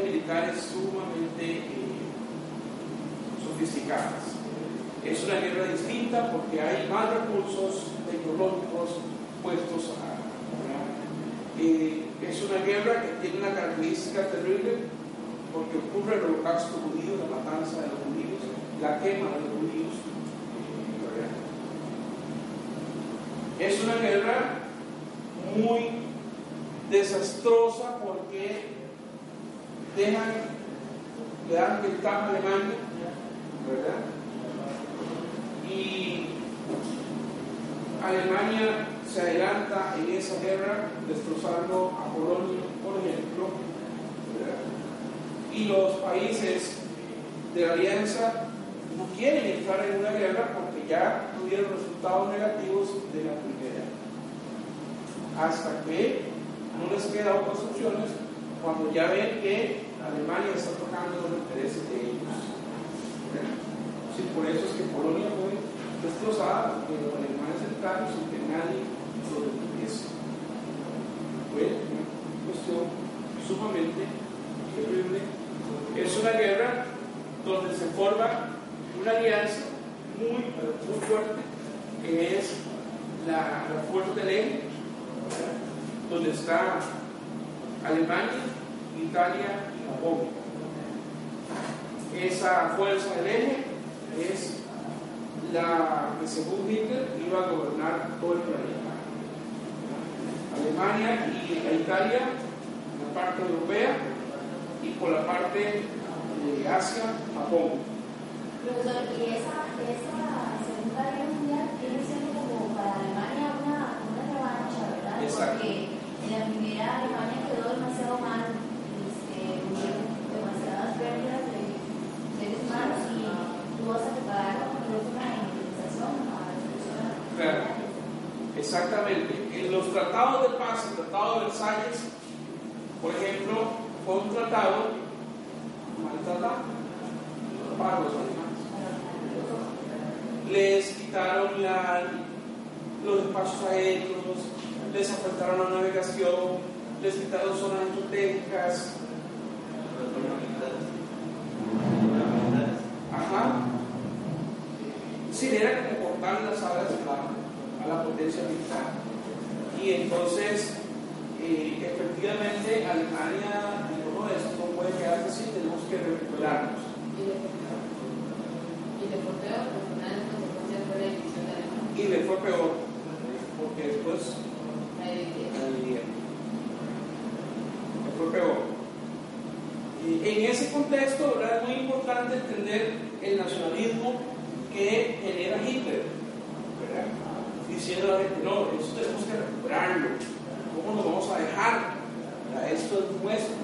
militares sumamente eh, sofisticadas. Es una guerra distinta porque hay más recursos tecnológicos puestos a... Eh, es una guerra que tiene una característica terrible porque ocurre el holocausto judío, la matanza de los judíos, la quema de los judíos. Es una guerra muy desastrosa porque dejan, le dan ventaja a Alemania, ¿verdad? Y Alemania se adelanta en esa guerra destrozando a Polonia, por ejemplo, ¿verdad? y los países de la alianza no quieren entrar en una guerra porque ya tuvieron resultados negativos de la hasta que no les queda otras opciones cuando ya ven que Alemania está tocando los intereses de ellos. Sí, por eso es que Polonia fue destrozada, porque los alemanes entraron sin que nadie lo detuviese. Fue una cuestión sumamente terrible. Es una guerra donde se forma una alianza muy, muy fuerte, que es la, la fuerza del eje, donde está Alemania, Italia y Japón. Esa fuerza del eje es la que según Hitler iba a gobernar todo el planeta. Alemania y Italia, la parte europea, y por la parte de Asia, Japón. ¿y esa, esa Segunda Guerra Mundial tiene siendo como para Alemania una, una revancha, ¿verdad? Porque en la primera Alemania quedó demasiado mal, este, demasiadas pérdidas de seres humanos y tú vas a con una indemnización a la destrucción. Claro. Exactamente. En los tratados de paz, el tratado de Versalles, por ejemplo, fue un tratado, mal tratado, para los alemanes. Les quitaron la, los espacios aéreos, les afectaron la navegación, les quitaron zonas estratégicas. Ajá. Sí, era como cortar las alas a la, a la potencia militar. Y entonces, eh, efectivamente, Alemania dijo, no, esto no puede quedarse así, tenemos que recuperarnos. Y le fue peor, porque después La la en ese contexto, es muy importante entender el nacionalismo que genera Hitler, diciendo a la gente, no, esto tenemos que recuperarlo, ¿cómo nos vamos a dejar? ¿verdad? Esto es nuestro,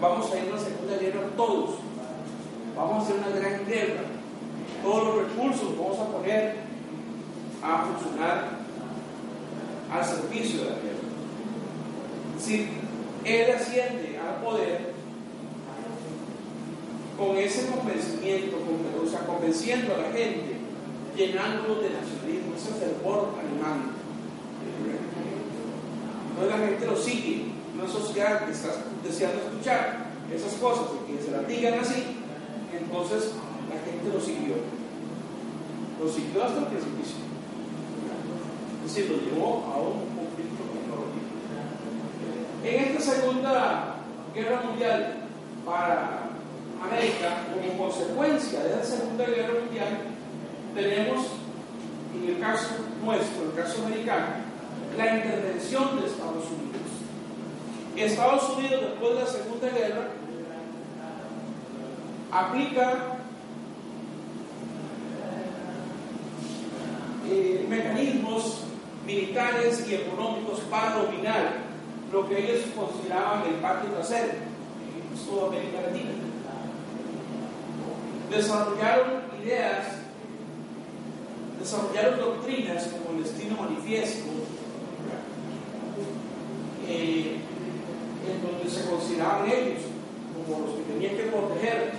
vamos a ir a una segunda guerra todos, vamos a hacer una gran guerra. todos los recursos vamos a poner a funcionar al servicio de la. Es decir, él asciende al poder con ese convencimiento, con, o convenciendo a la gente, llenándolo de nacionalismo, ese fervor alemán. Entonces la gente lo sigue, una sociedad que está deseando escuchar esas cosas y que se las digan así, entonces la gente lo siguió. Lo siguió hasta el precipicio. Decir, lo llevó a un conflicto. En esta segunda guerra mundial, para América, como consecuencia de la Segunda Guerra Mundial, tenemos, en el caso nuestro, el caso americano, la intervención de Estados Unidos. Estados Unidos, después de la Segunda Guerra, aplica eh, mecanismos militares y económicos para dominar lo que ellos consideraban el patio trasero en toda América Latina desarrollaron ideas, desarrollaron doctrinas como el destino manifiesto, eh, en donde se consideraban ellos como los que tenían que proteger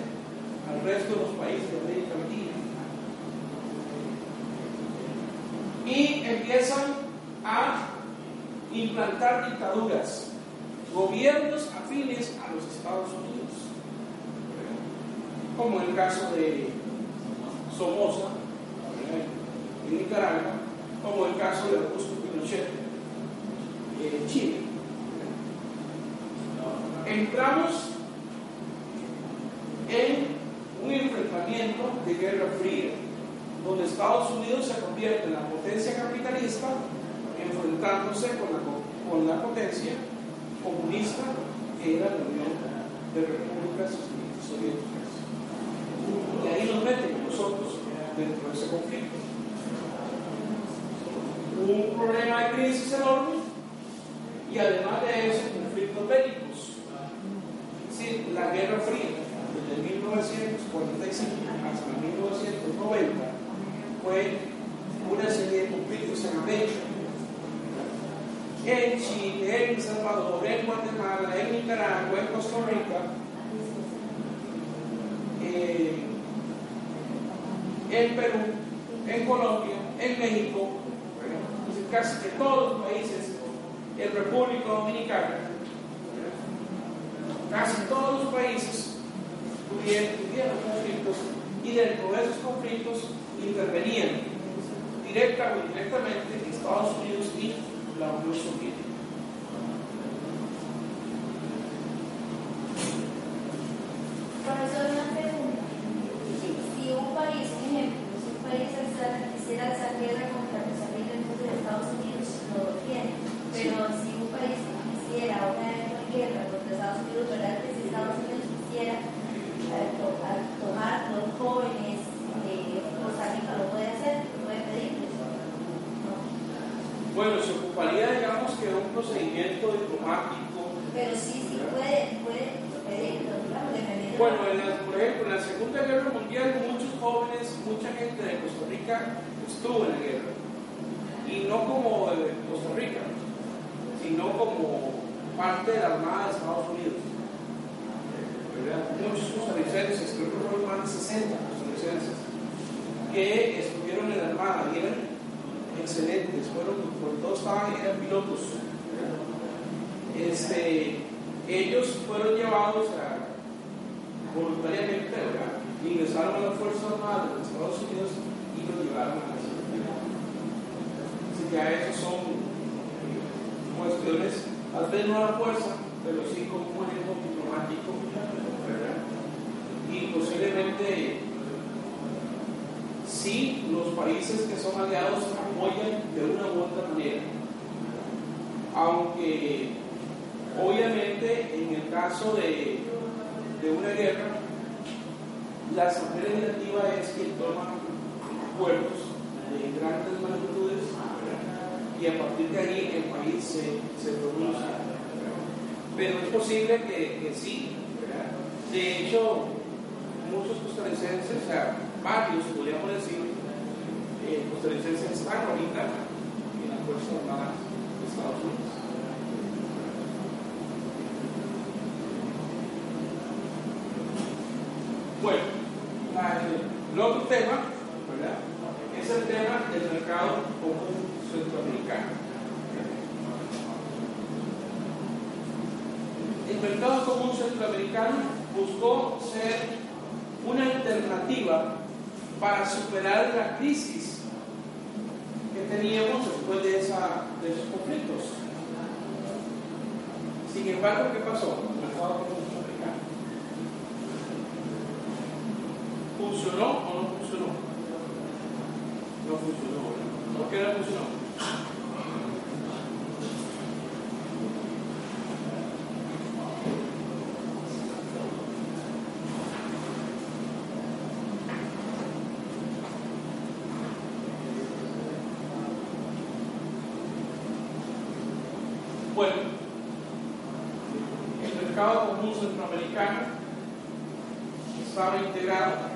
al resto de los países de América Latina. Y empiezan a implantar dictaduras, gobiernos afines a los Estados Unidos como en el caso de Somoza, en Nicaragua, como el caso de Augusto Pinochet en Chile. Entramos en un enfrentamiento de guerra fría, donde Estados Unidos se convierte en la potencia capitalista, enfrentándose con la, con la potencia comunista que era la Unión de Repúblicas Soviéticas. Y ahí nos meten nosotros dentro de ese conflicto. Un problema de crisis enorme y además de eso, conflictos bélicos. Es decir, la Guerra Fría, desde 1945 hasta 1990, fue una serie de conflictos en América. En Chile, en Salvador, en Guatemala, en Nicaragua, en Costa Rica, eh, en Perú, en Colombia, en México, casi que todos los países, en República Dominicana, casi todos los países tuvieron conflictos y dentro de esos conflictos intervenían directa o indirectamente Estados Unidos y la Unión Soviética. Profesor, una pregunta. Si un país, un ejemplo, si un país quisiera hacer guerra contra los amigos de Estados Unidos, lo tiene. Pero si un país quisiera una guerra contra Estados Unidos, ¿verdad? Que si Estados Unidos quisiera eh, to- a- tomar los jóvenes de Costa Rica, lo puede hacer, lo puede pedir. No. Bueno, se ocuparía, digamos, que un procedimiento diplomático. Pero sí, sí puede, puede pedirlo, digamos, dependiendo. Bueno, en la- por ejemplo, en la Segunda Guerra Mundial, muchos jóvenes, mucha gente de Costa Rica estuvo en la guerra. Y no como de Costa Rica, sino como parte de la Armada de Estados Unidos. ¿Verdad? Muchos costarricenses, creo que fueron más de 60 costarricenses, que estuvieron en la Armada y eran excelentes, fueron, por todos estaban, eran pilotos. ¿verdad? Este, ellos fueron llevados a, voluntariamente, ¿verdad? ingresaron a las Fuerzas Armadas de los Estados Unidos y los llevaron a la Seguridad. Así que a esos son eh, cuestiones, tal vez no a la fuerza, pero sí como un manejo diplomático, ¿verdad? Y posiblemente sí los países que son aliados apoyan de una u otra manera. Aunque obviamente en el de, una guerra, la Asamblea Legislativa es quien toma acuerdos de grandes magnitudes y a partir de ahí el país se, se. ¿verdad? Pero es posible que, que sí. De hecho, muchos costarricenses, o sea, varios, podríamos decir, eh, costarricenses están ahorita en las Fuerzas Armadas de Estados Unidos. Bueno, el otro tema ¿verdad? es el tema del mercado común centroamericano. El mercado común centroamericano buscó ser una alternativa para superar la crisis que teníamos después de, esos conflictos. Sin embargo, ¿qué pasó? El mercado común centroamericano. ¿Funcionó o no funcionó? No funcionó. ¿Por qué no funcionó? Bueno, el mercado común centroamericano estaba integrado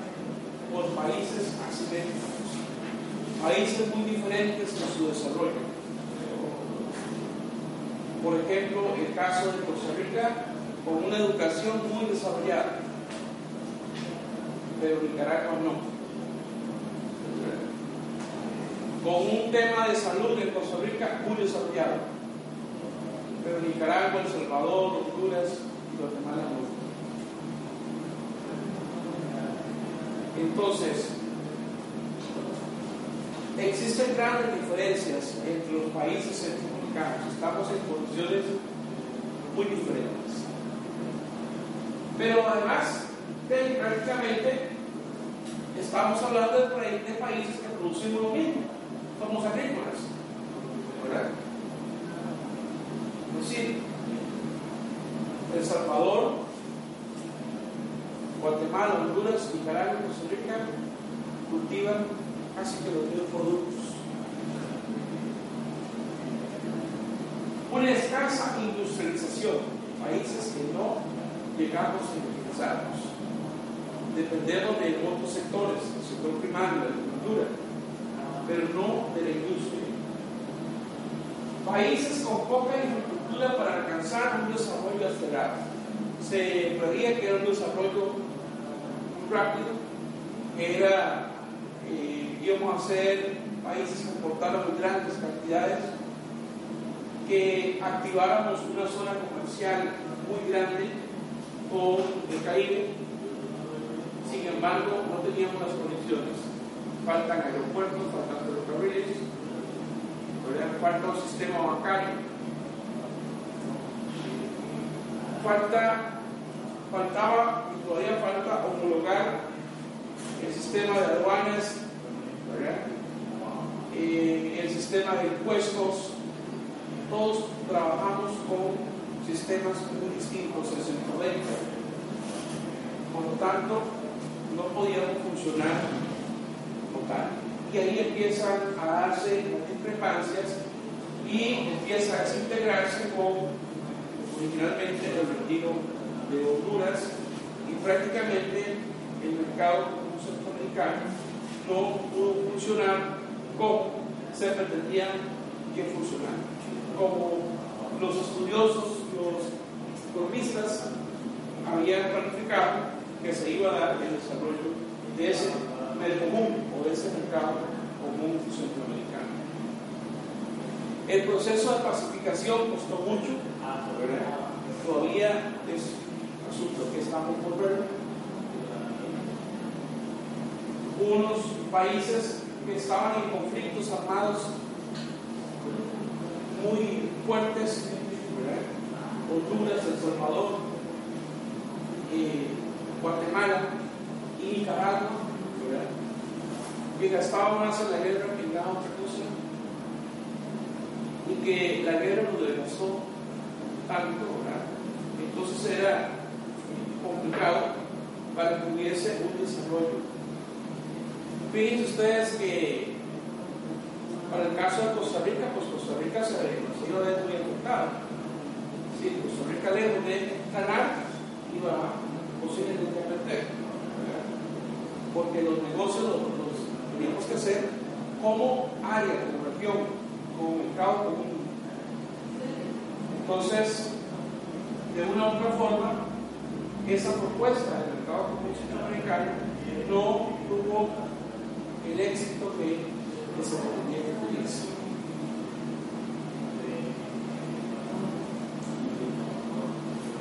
por países asimétricos, países muy diferentes en su desarrollo. Por ejemplo, el caso de Costa Rica, con una educación muy desarrollada, pero Nicaragua no. Con un tema de salud en Costa Rica muy desarrollado pero Nicaragua, El Salvador, Honduras y Guatemala no. Entonces, existen grandes diferencias entre los países centroamericanos. Estamos en condiciones muy diferentes. Pero además, prácticamente estamos hablando de, países que producen lo mismo. Somos agrícolas. ¿Verdad? El Salvador, Guatemala, Honduras, Nicaragua Costa Rica cultivan casi que los mismos productos. Una escasa industrialización, países que no llegamos a industrializarnos. Dependemos de otros sectores, el sector primario, la agricultura, pero no de la industria. Países con poca infraestructura para alcanzar un desarrollo acelerado. Se creía que era un desarrollo rápido, era, eh, íbamos a ser países importaran muy grandes cantidades, que activáramos una zona comercial muy grande con el Caribe. Sin embargo, no teníamos las condiciones. Faltan aeropuertos, faltan ferrocarriles, falta un sistema bancario falta, faltaba todavía falta homologar el sistema de aduanas, eh, el sistema de impuestos. Todos trabajamos con sistemas muy distintos en Centroamérica. Por lo tanto, no podíamos funcionar total. Y ahí empiezan a darse las discrepancias y empieza a desintegrarse con originalmente el retiro de Honduras y prácticamente el mercado centroamericano no pudo funcionar como se pretendía que funcionara. Como los estudiosos, los economistas habían planificado que se iba a dar el desarrollo de ese mercado común o de ese mercado común centroamericano. El proceso de pacificación costó mucho, Todavía es asunto que estamos por ver. Unos países que estaban en conflictos armados muy fuertes, Honduras, El Salvador, eh, Guatemala y Nicaragua, que gastaban más en la guerra que en la otra cosa, y que la guerra nos desgastó tanto, Entonces era complicado para que hubiese un desarrollo. Fíjense ustedes que para el caso de Costa Rica, pues Costa Rica se, se iba a ver muy afectado. Sí, Costa Rica lejos de ganar iba posiblemente a perder. porque los negocios los, los teníamos que hacer como área, como región, como mercado común. Entonces, de una u otra forma, esa propuesta del mercado común centroamericano no tuvo el éxito que, que se pretendía que tuviese.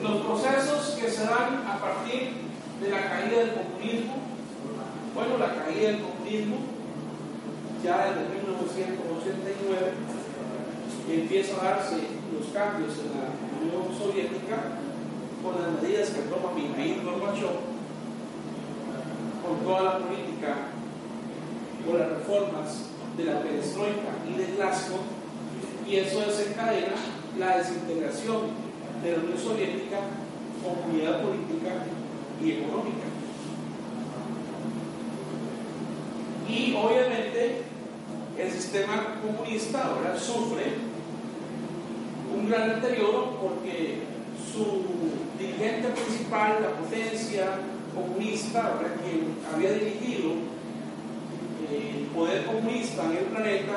Los procesos que se dan a partir de la caída del comunismo, bueno, la caída del comunismo ya desde 1989 empieza a darse los cambios en la Unión Soviética con las medidas que toma Mikhail Gorbachev, con toda la política, con las reformas de la perestroika y de Glasgow, y eso desencadena la desintegración de la Unión Soviética como comunidad política y económica. Y obviamente el sistema comunista ahora sufre un gran deterioro porque su dirigente principal, la potencia comunista, quien había dirigido eh, el poder comunista en el planeta,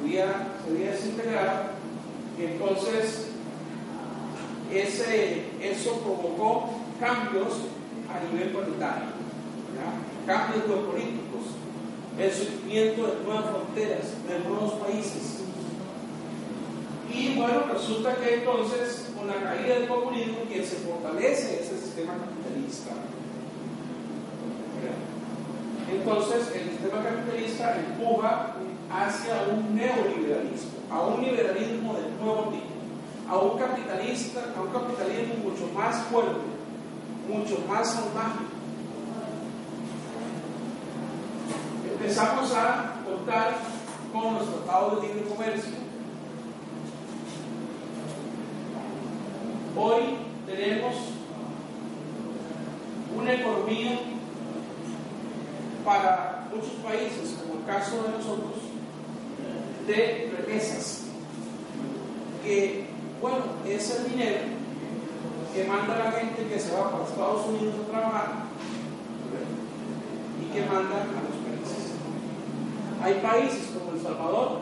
había, se había desintegrado, entonces ese, eso provocó cambios a nivel planetario, cambios geopolíticos, el surgimiento de nuevas fronteras, de nuevos países. Y bueno, resulta que entonces, con la caída del comunismo, quien se fortalece es el sistema capitalista. Entonces, el sistema capitalista empuja hacia un neoliberalismo, a un liberalismo de nuevo tipo a un capitalista, a un capitalismo mucho más fuerte, mucho más salvaje. Empezamos a contar con los tratados de libre comercio. Hoy tenemos una economía para muchos países, como el caso de nosotros, de remesas, que bueno, es el dinero que manda la gente que se va para Estados Unidos a trabajar y que manda a los países. Hay países como El Salvador,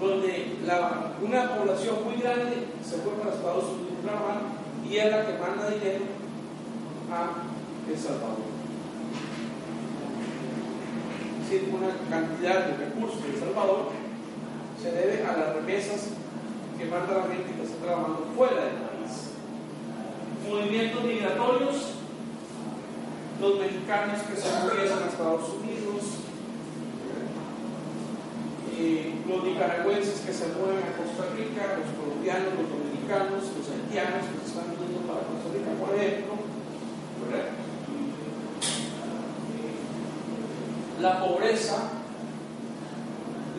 donde una población muy grande se fue para Estados Unidos y es la que manda dinero a El Salvador. Es decir, una cantidad de recursos de El Salvador se debe a las remesas que manda la gente que está trabajando fuera del país. Movimientos migratorios, los mexicanos que se regresan a Estados Unidos, eh, los nicaragüenses que se mueven a Costa Rica, los colombianos, los dominicanos, los haitianos que se están yendo para Costa Rica, por ejemplo. La pobreza,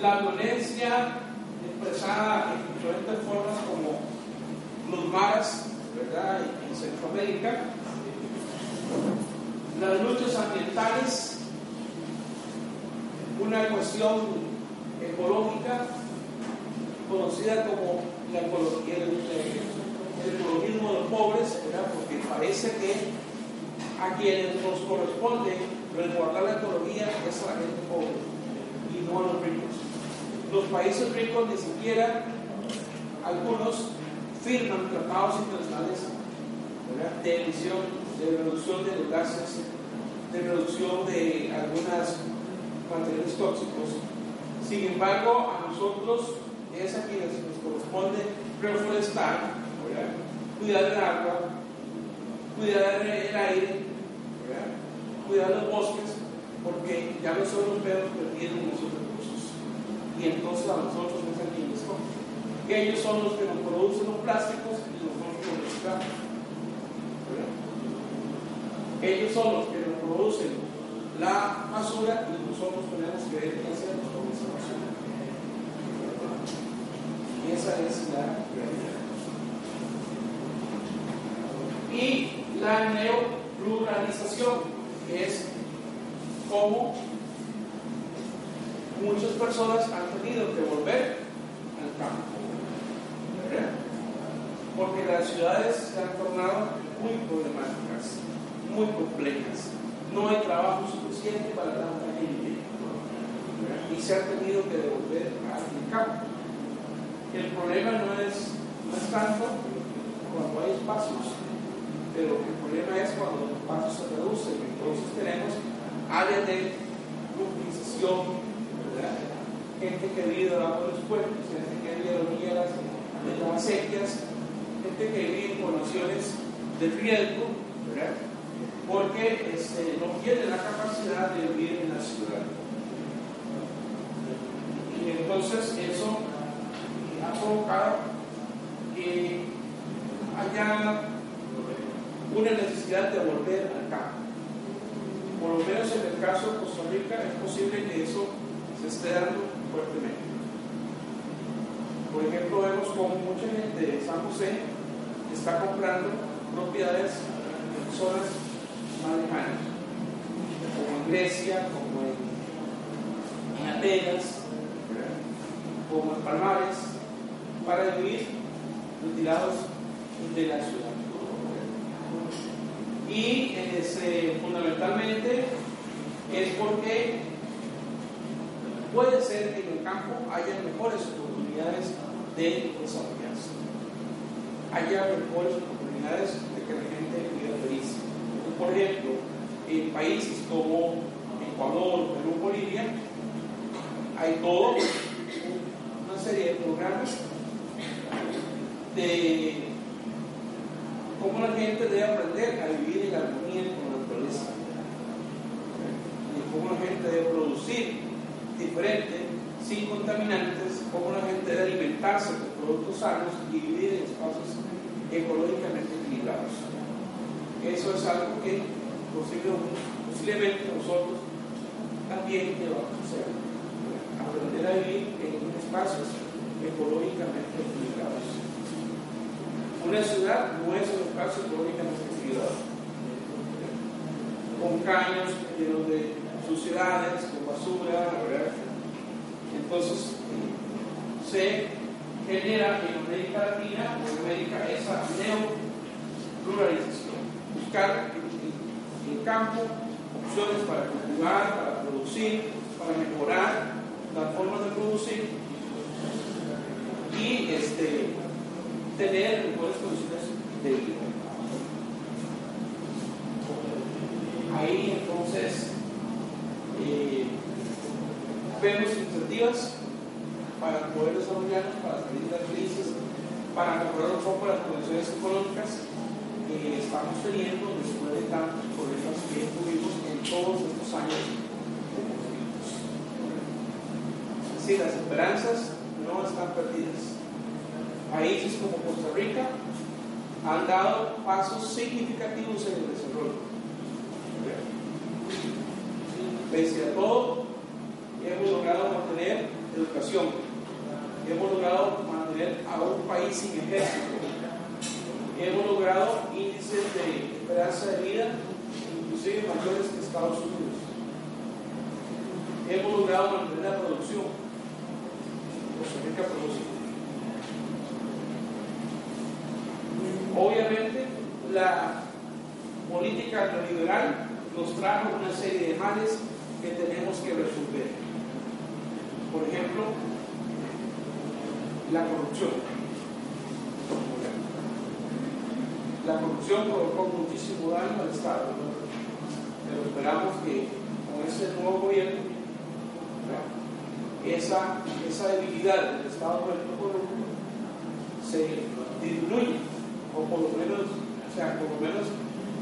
la violencia expresada en diferentes formas como los maras, ¿verdad? En Centroamérica, las luchas ambientales, una cuestión ecológica conocida como la ecología, el, el ecologismo de los pobres, porque parece que a quienes nos corresponde resguardar la ecología es a la gente pobre y no a los ricos los países ricos ni siquiera, algunos, firman tratados internacionales de emisión, de reducción de los gases, de reducción de algunas materiales tóxicos. Sin embargo, a nosotros es a quienes nos corresponde reforestar, cuidar el agua, cuidar el aire, cuidar los bosques, porque ya los europeos perdieron nosotros y entonces a nosotros es a quienes Que ellos son los que nos producen los plásticos y nosotros los reciclamos. Ellos son los que nos producen la basura y nosotros tenemos que ver qué hacemos con esa basura. Y esa es la realidad. Y la neopluralización, que es cómo muchas personas han tenido que volver al campo. Porque las ciudades se han tornado muy problemáticas, muy complejas. No hay trabajo suficiente para tanta gente y se ha tenido que devolver al campo. El problema no es, no es tanto cuando hay espacios, pero el problema es cuando los espacios se reducen. Entonces tenemos áreas de urbanización, gente que vive debajo de los pueblos, gente que vive orillas de las acequias, gente que vive en condiciones de riesgo. Porque este, no tiene la capacidad de vivir en la ciudad. Y entonces eso ha provocado que haya una necesidad de volver al campo. Por lo menos en el caso de Costa Rica es posible que eso se esté dando fuertemente. Por ejemplo, vemos como mucha gente de San José está comprando propiedades en zonas más lejanas, como en Grecia, como en, en Atenas, como en Palmares, para vivir retirados de la ciudad. Y este, fundamentalmente es porque puede ser que en el campo haya mejores oportunidades de desarrollarse, haya mejores oportunidades de que la gente viva feliz. Por ejemplo, en países como Ecuador, Perú, Bolivia, hay todo una serie de programas de cómo la gente debe aprender a vivir en armonía con la naturaleza. Cómo la gente debe producir diferente, sin contaminantes, cómo la gente debe alimentarse con productos sanos y vivir en espacios ecológicamente equilibrados. Eso es algo que posiblemente nosotros también debamos hacer. Aprender a vivir en espacios ecológicamente equilibrados. Una ciudad no es un espacio ecológicamente equilibrado. Con caños llenos de suciedades, con basura, ¿verdad? Entonces, se genera en América Latina en América esa neoruralización. Buscar en campo opciones para cultivar, para producir, para mejorar las formas de producir y este, tener mejores condiciones de vida. Ahí entonces eh, vemos iniciativas para poder desarrollarnos, para salir de las crisis, para mejorar un poco las condiciones económicas estamos teniendo después de tantos problemas que tuvimos en todos estos años de conflictos. Las esperanzas no están perdidas. Países como Costa Rica han dado pasos significativos en el desarrollo. Pese a todo, hemos logrado mantener educación, hemos logrado mantener a un país sin ejército, hemos logrado índices de esperanza de vida inclusive mayores que Estados Unidos. Hemos logrado mantener la producción. Costa Rica produce. Obviamente, la política neoliberal nos trajo una serie de males que tenemos que resolver. Por ejemplo, la corrupción. La corrupción provocó muchísimo daño al Estado, pero esperamos que con este nuevo gobierno esa, esa debilidad del Estado corrupto se disminuye, o por lo menos, o sea, por lo menos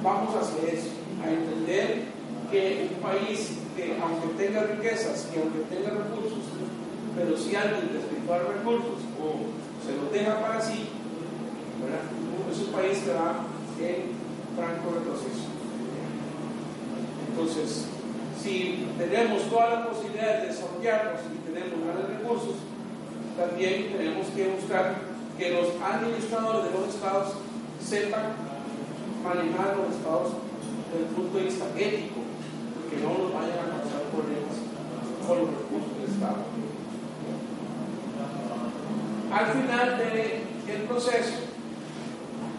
vamos hacia eso, a entender que un país que aunque tenga riquezas, que aunque tenga recursos, pero si alguien despilfarra recursos o se los deja para sí, ¿verdad? Es un país que va en franco retroceso. Entonces, si tenemos todas las posibilidades de desarrollarnos y tenemos grandes recursos, también tenemos que buscar que los administradores de los estados sepan manejar los estados desde el punto de vista ético, que no nos vayan a causar problemas con los recursos del Estado. Al final del proceso,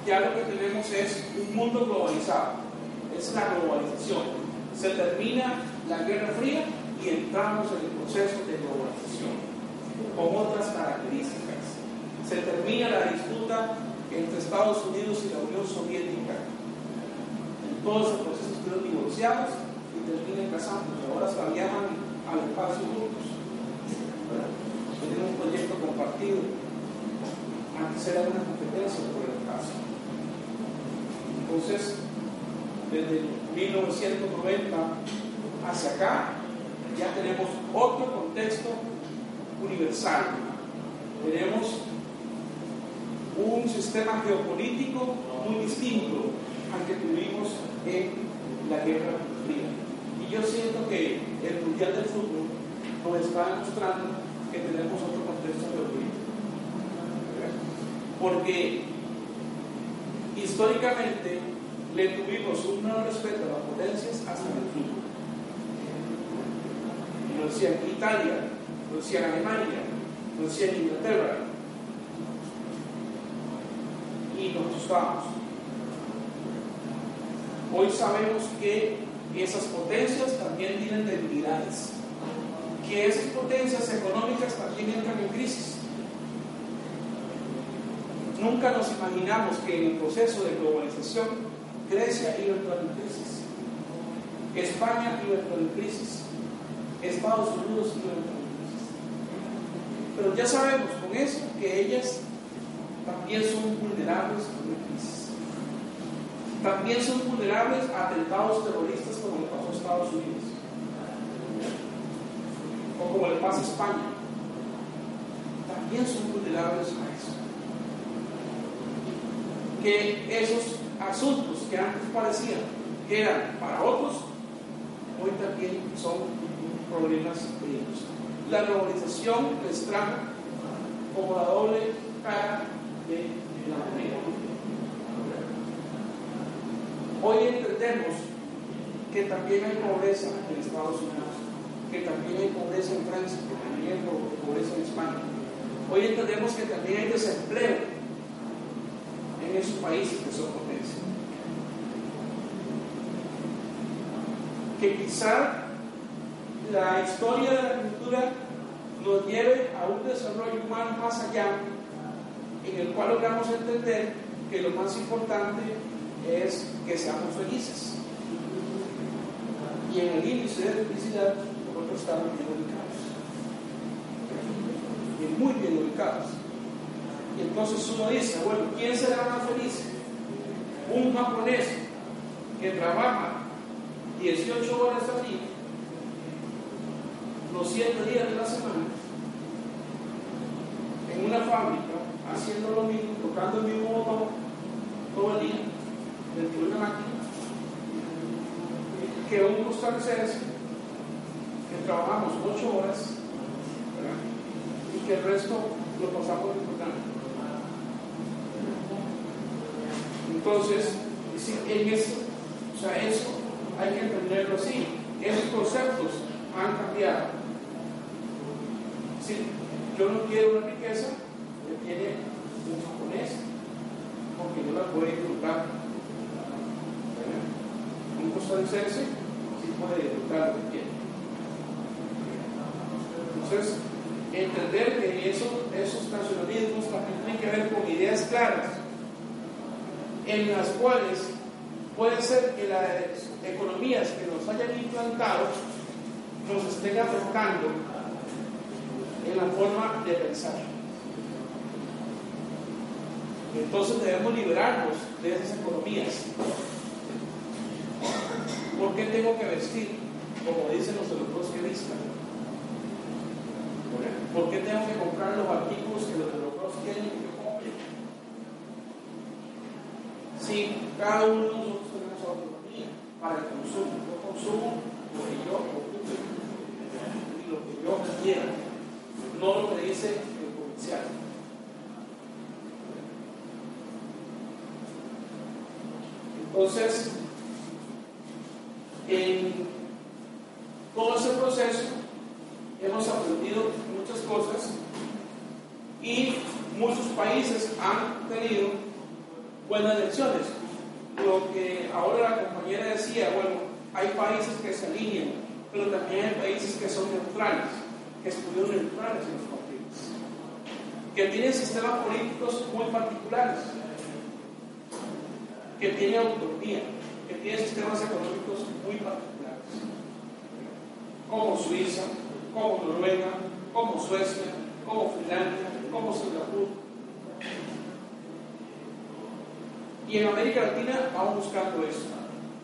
ya lo que tenemos es un mundo globalizado, es la globalización. Se termina la Guerra Fría y entramos en el proceso de globalización con otras características. Se termina la disputa entre Estados Unidos y la Unión Soviética. Todos esos procesos estuvieron divorciados y terminan casándose. Ahora se llaman al espacio juntos. Tienen un proyecto compartido. Antes era una competencia por el caso. Entonces, desde 1990 hacia acá, ya tenemos otro contexto universal. Tenemos un sistema geopolítico muy distinto al que tuvimos en la Guerra Fría. Y yo siento que el Mundial del Fútbol nos está demostrando que tenemos otro contexto geopolítico. Porque históricamente le tuvimos un nuevo respeto a las potencias hasta el fútbol. Lo decían Italia, lo decían Alemania, lo decían Inglaterra. Y nos asustábamos. Hoy sabemos que esas potencias también tienen debilidades, que esas potencias económicas también entran en crisis. Nunca nos imaginamos que en el proceso de globalización Grecia iba a entrar en crisis, España iba a entrar en crisis, Estados Unidos iba a entrar en crisis. Pero ya sabemos con eso que ellas también son vulnerables a una crisis. También son vulnerables a atentados terroristas como le pasó a Estados Unidos o como le pasa a España. También son vulnerables a. Que esos asuntos que antes parecían que eran para otros, hoy también son problemas de ellos. La globalización les trajo como la doble cara de la moneda. Hoy entendemos que también hay pobreza en Estados Unidos, que también hay pobreza en Francia, que también hay pobreza en España. Hoy entendemos que también hay desempleo en esos países que son potencia. Que quizá la historia de la cultura nos lleve a un desarrollo humano más allá, en el cual logramos entender que lo más importante es que seamos felices. Y en el índice de felicidad nosotros estamos bien ubicados. Y muy bien ubicados. Y entonces uno dice, bueno, ¿quién será más feliz? Un japonés que trabaja 18 horas al día, los 7 días de la semana, en una fábrica, haciendo lo mismo, tocando el mismo botón todo el día, dentro de una máquina, que un costarricense que trabajamos 8 horas ¿verdad? y que el resto lo pasamos disfrutando. Entonces, en eso, o sea, eso hay que entenderlo así. Esos conceptos han cambiado. Si yo no quiero una riqueza que tiene un japonés, porque yo la puedo disfrutar. Un costarricense sí puede disfrutar lo que quiere. Entonces, entender que eso, esos nacionalismos también tienen que ver con ideas claras en las cuales puede ser que las economías que nos hayan implantado nos estén afectando en la forma de pensar. Entonces debemos liberarnos de esas economías. ¿Por qué tengo que vestir como dicen los europeos que vistan? ¿Por qué tengo que comprar los artículos que los europeos quieren cada uno de nosotros tenemos autonomía para el consumo, yo consumo lo que yo ocupe y lo que yo quiera, no lo que dice el comercial. Entonces, en todo ese proceso hemos aprendido muchas cosas y muchos países han tenido buenas lecciones. Lo que ahora la compañera decía, bueno, hay países que se alinean, pero también hay países que son neutrales, que estuvieron neutrales en los conflictos, que tienen sistemas políticos muy particulares, que tienen autonomía, que tienen sistemas económicos muy particulares, como Suiza, como Noruega, como Suecia, como Finlandia, como Singapur. Y en América Latina vamos buscando eso,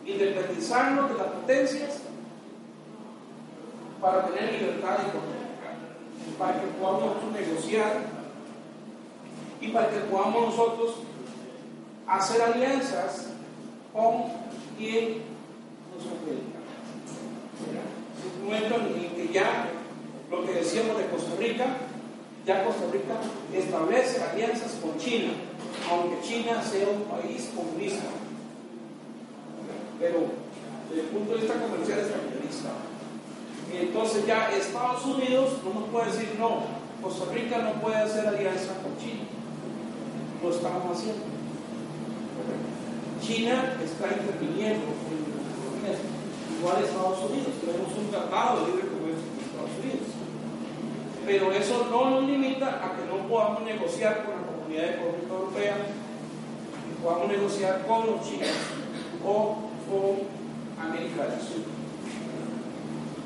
independizarnos de las potencias para tener libertad económica, para que podamos negociar y para que podamos nosotros hacer alianzas con quien nos convenga. Es un momento en que ya lo que decíamos de Costa Rica, ya Costa Rica establece alianzas con China, aunque China sea un país comunista. Pero desde el punto de vista comercial es capitalista. Entonces ya Estados Unidos no nos puede decir no, Costa Rica no puede hacer alianza con China. Lo estamos haciendo. China está interviniendo en igual Estados Unidos, tenemos un tratado de libre comercio con Estados Unidos. Pero eso no nos limita a que no podamos negociar con Comunidad Económica Europea, que podamos negociar con los chinos o con América del Sur.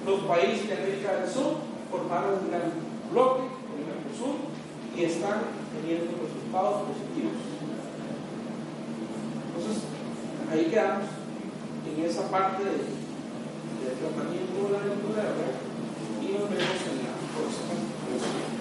Los países de América del Sur formaron un gran bloque con el Mercosur y están teniendo resultados positivos. Entonces, ahí quedamos en esa parte del de tratamiento de la lectura y nos vemos en la próxima.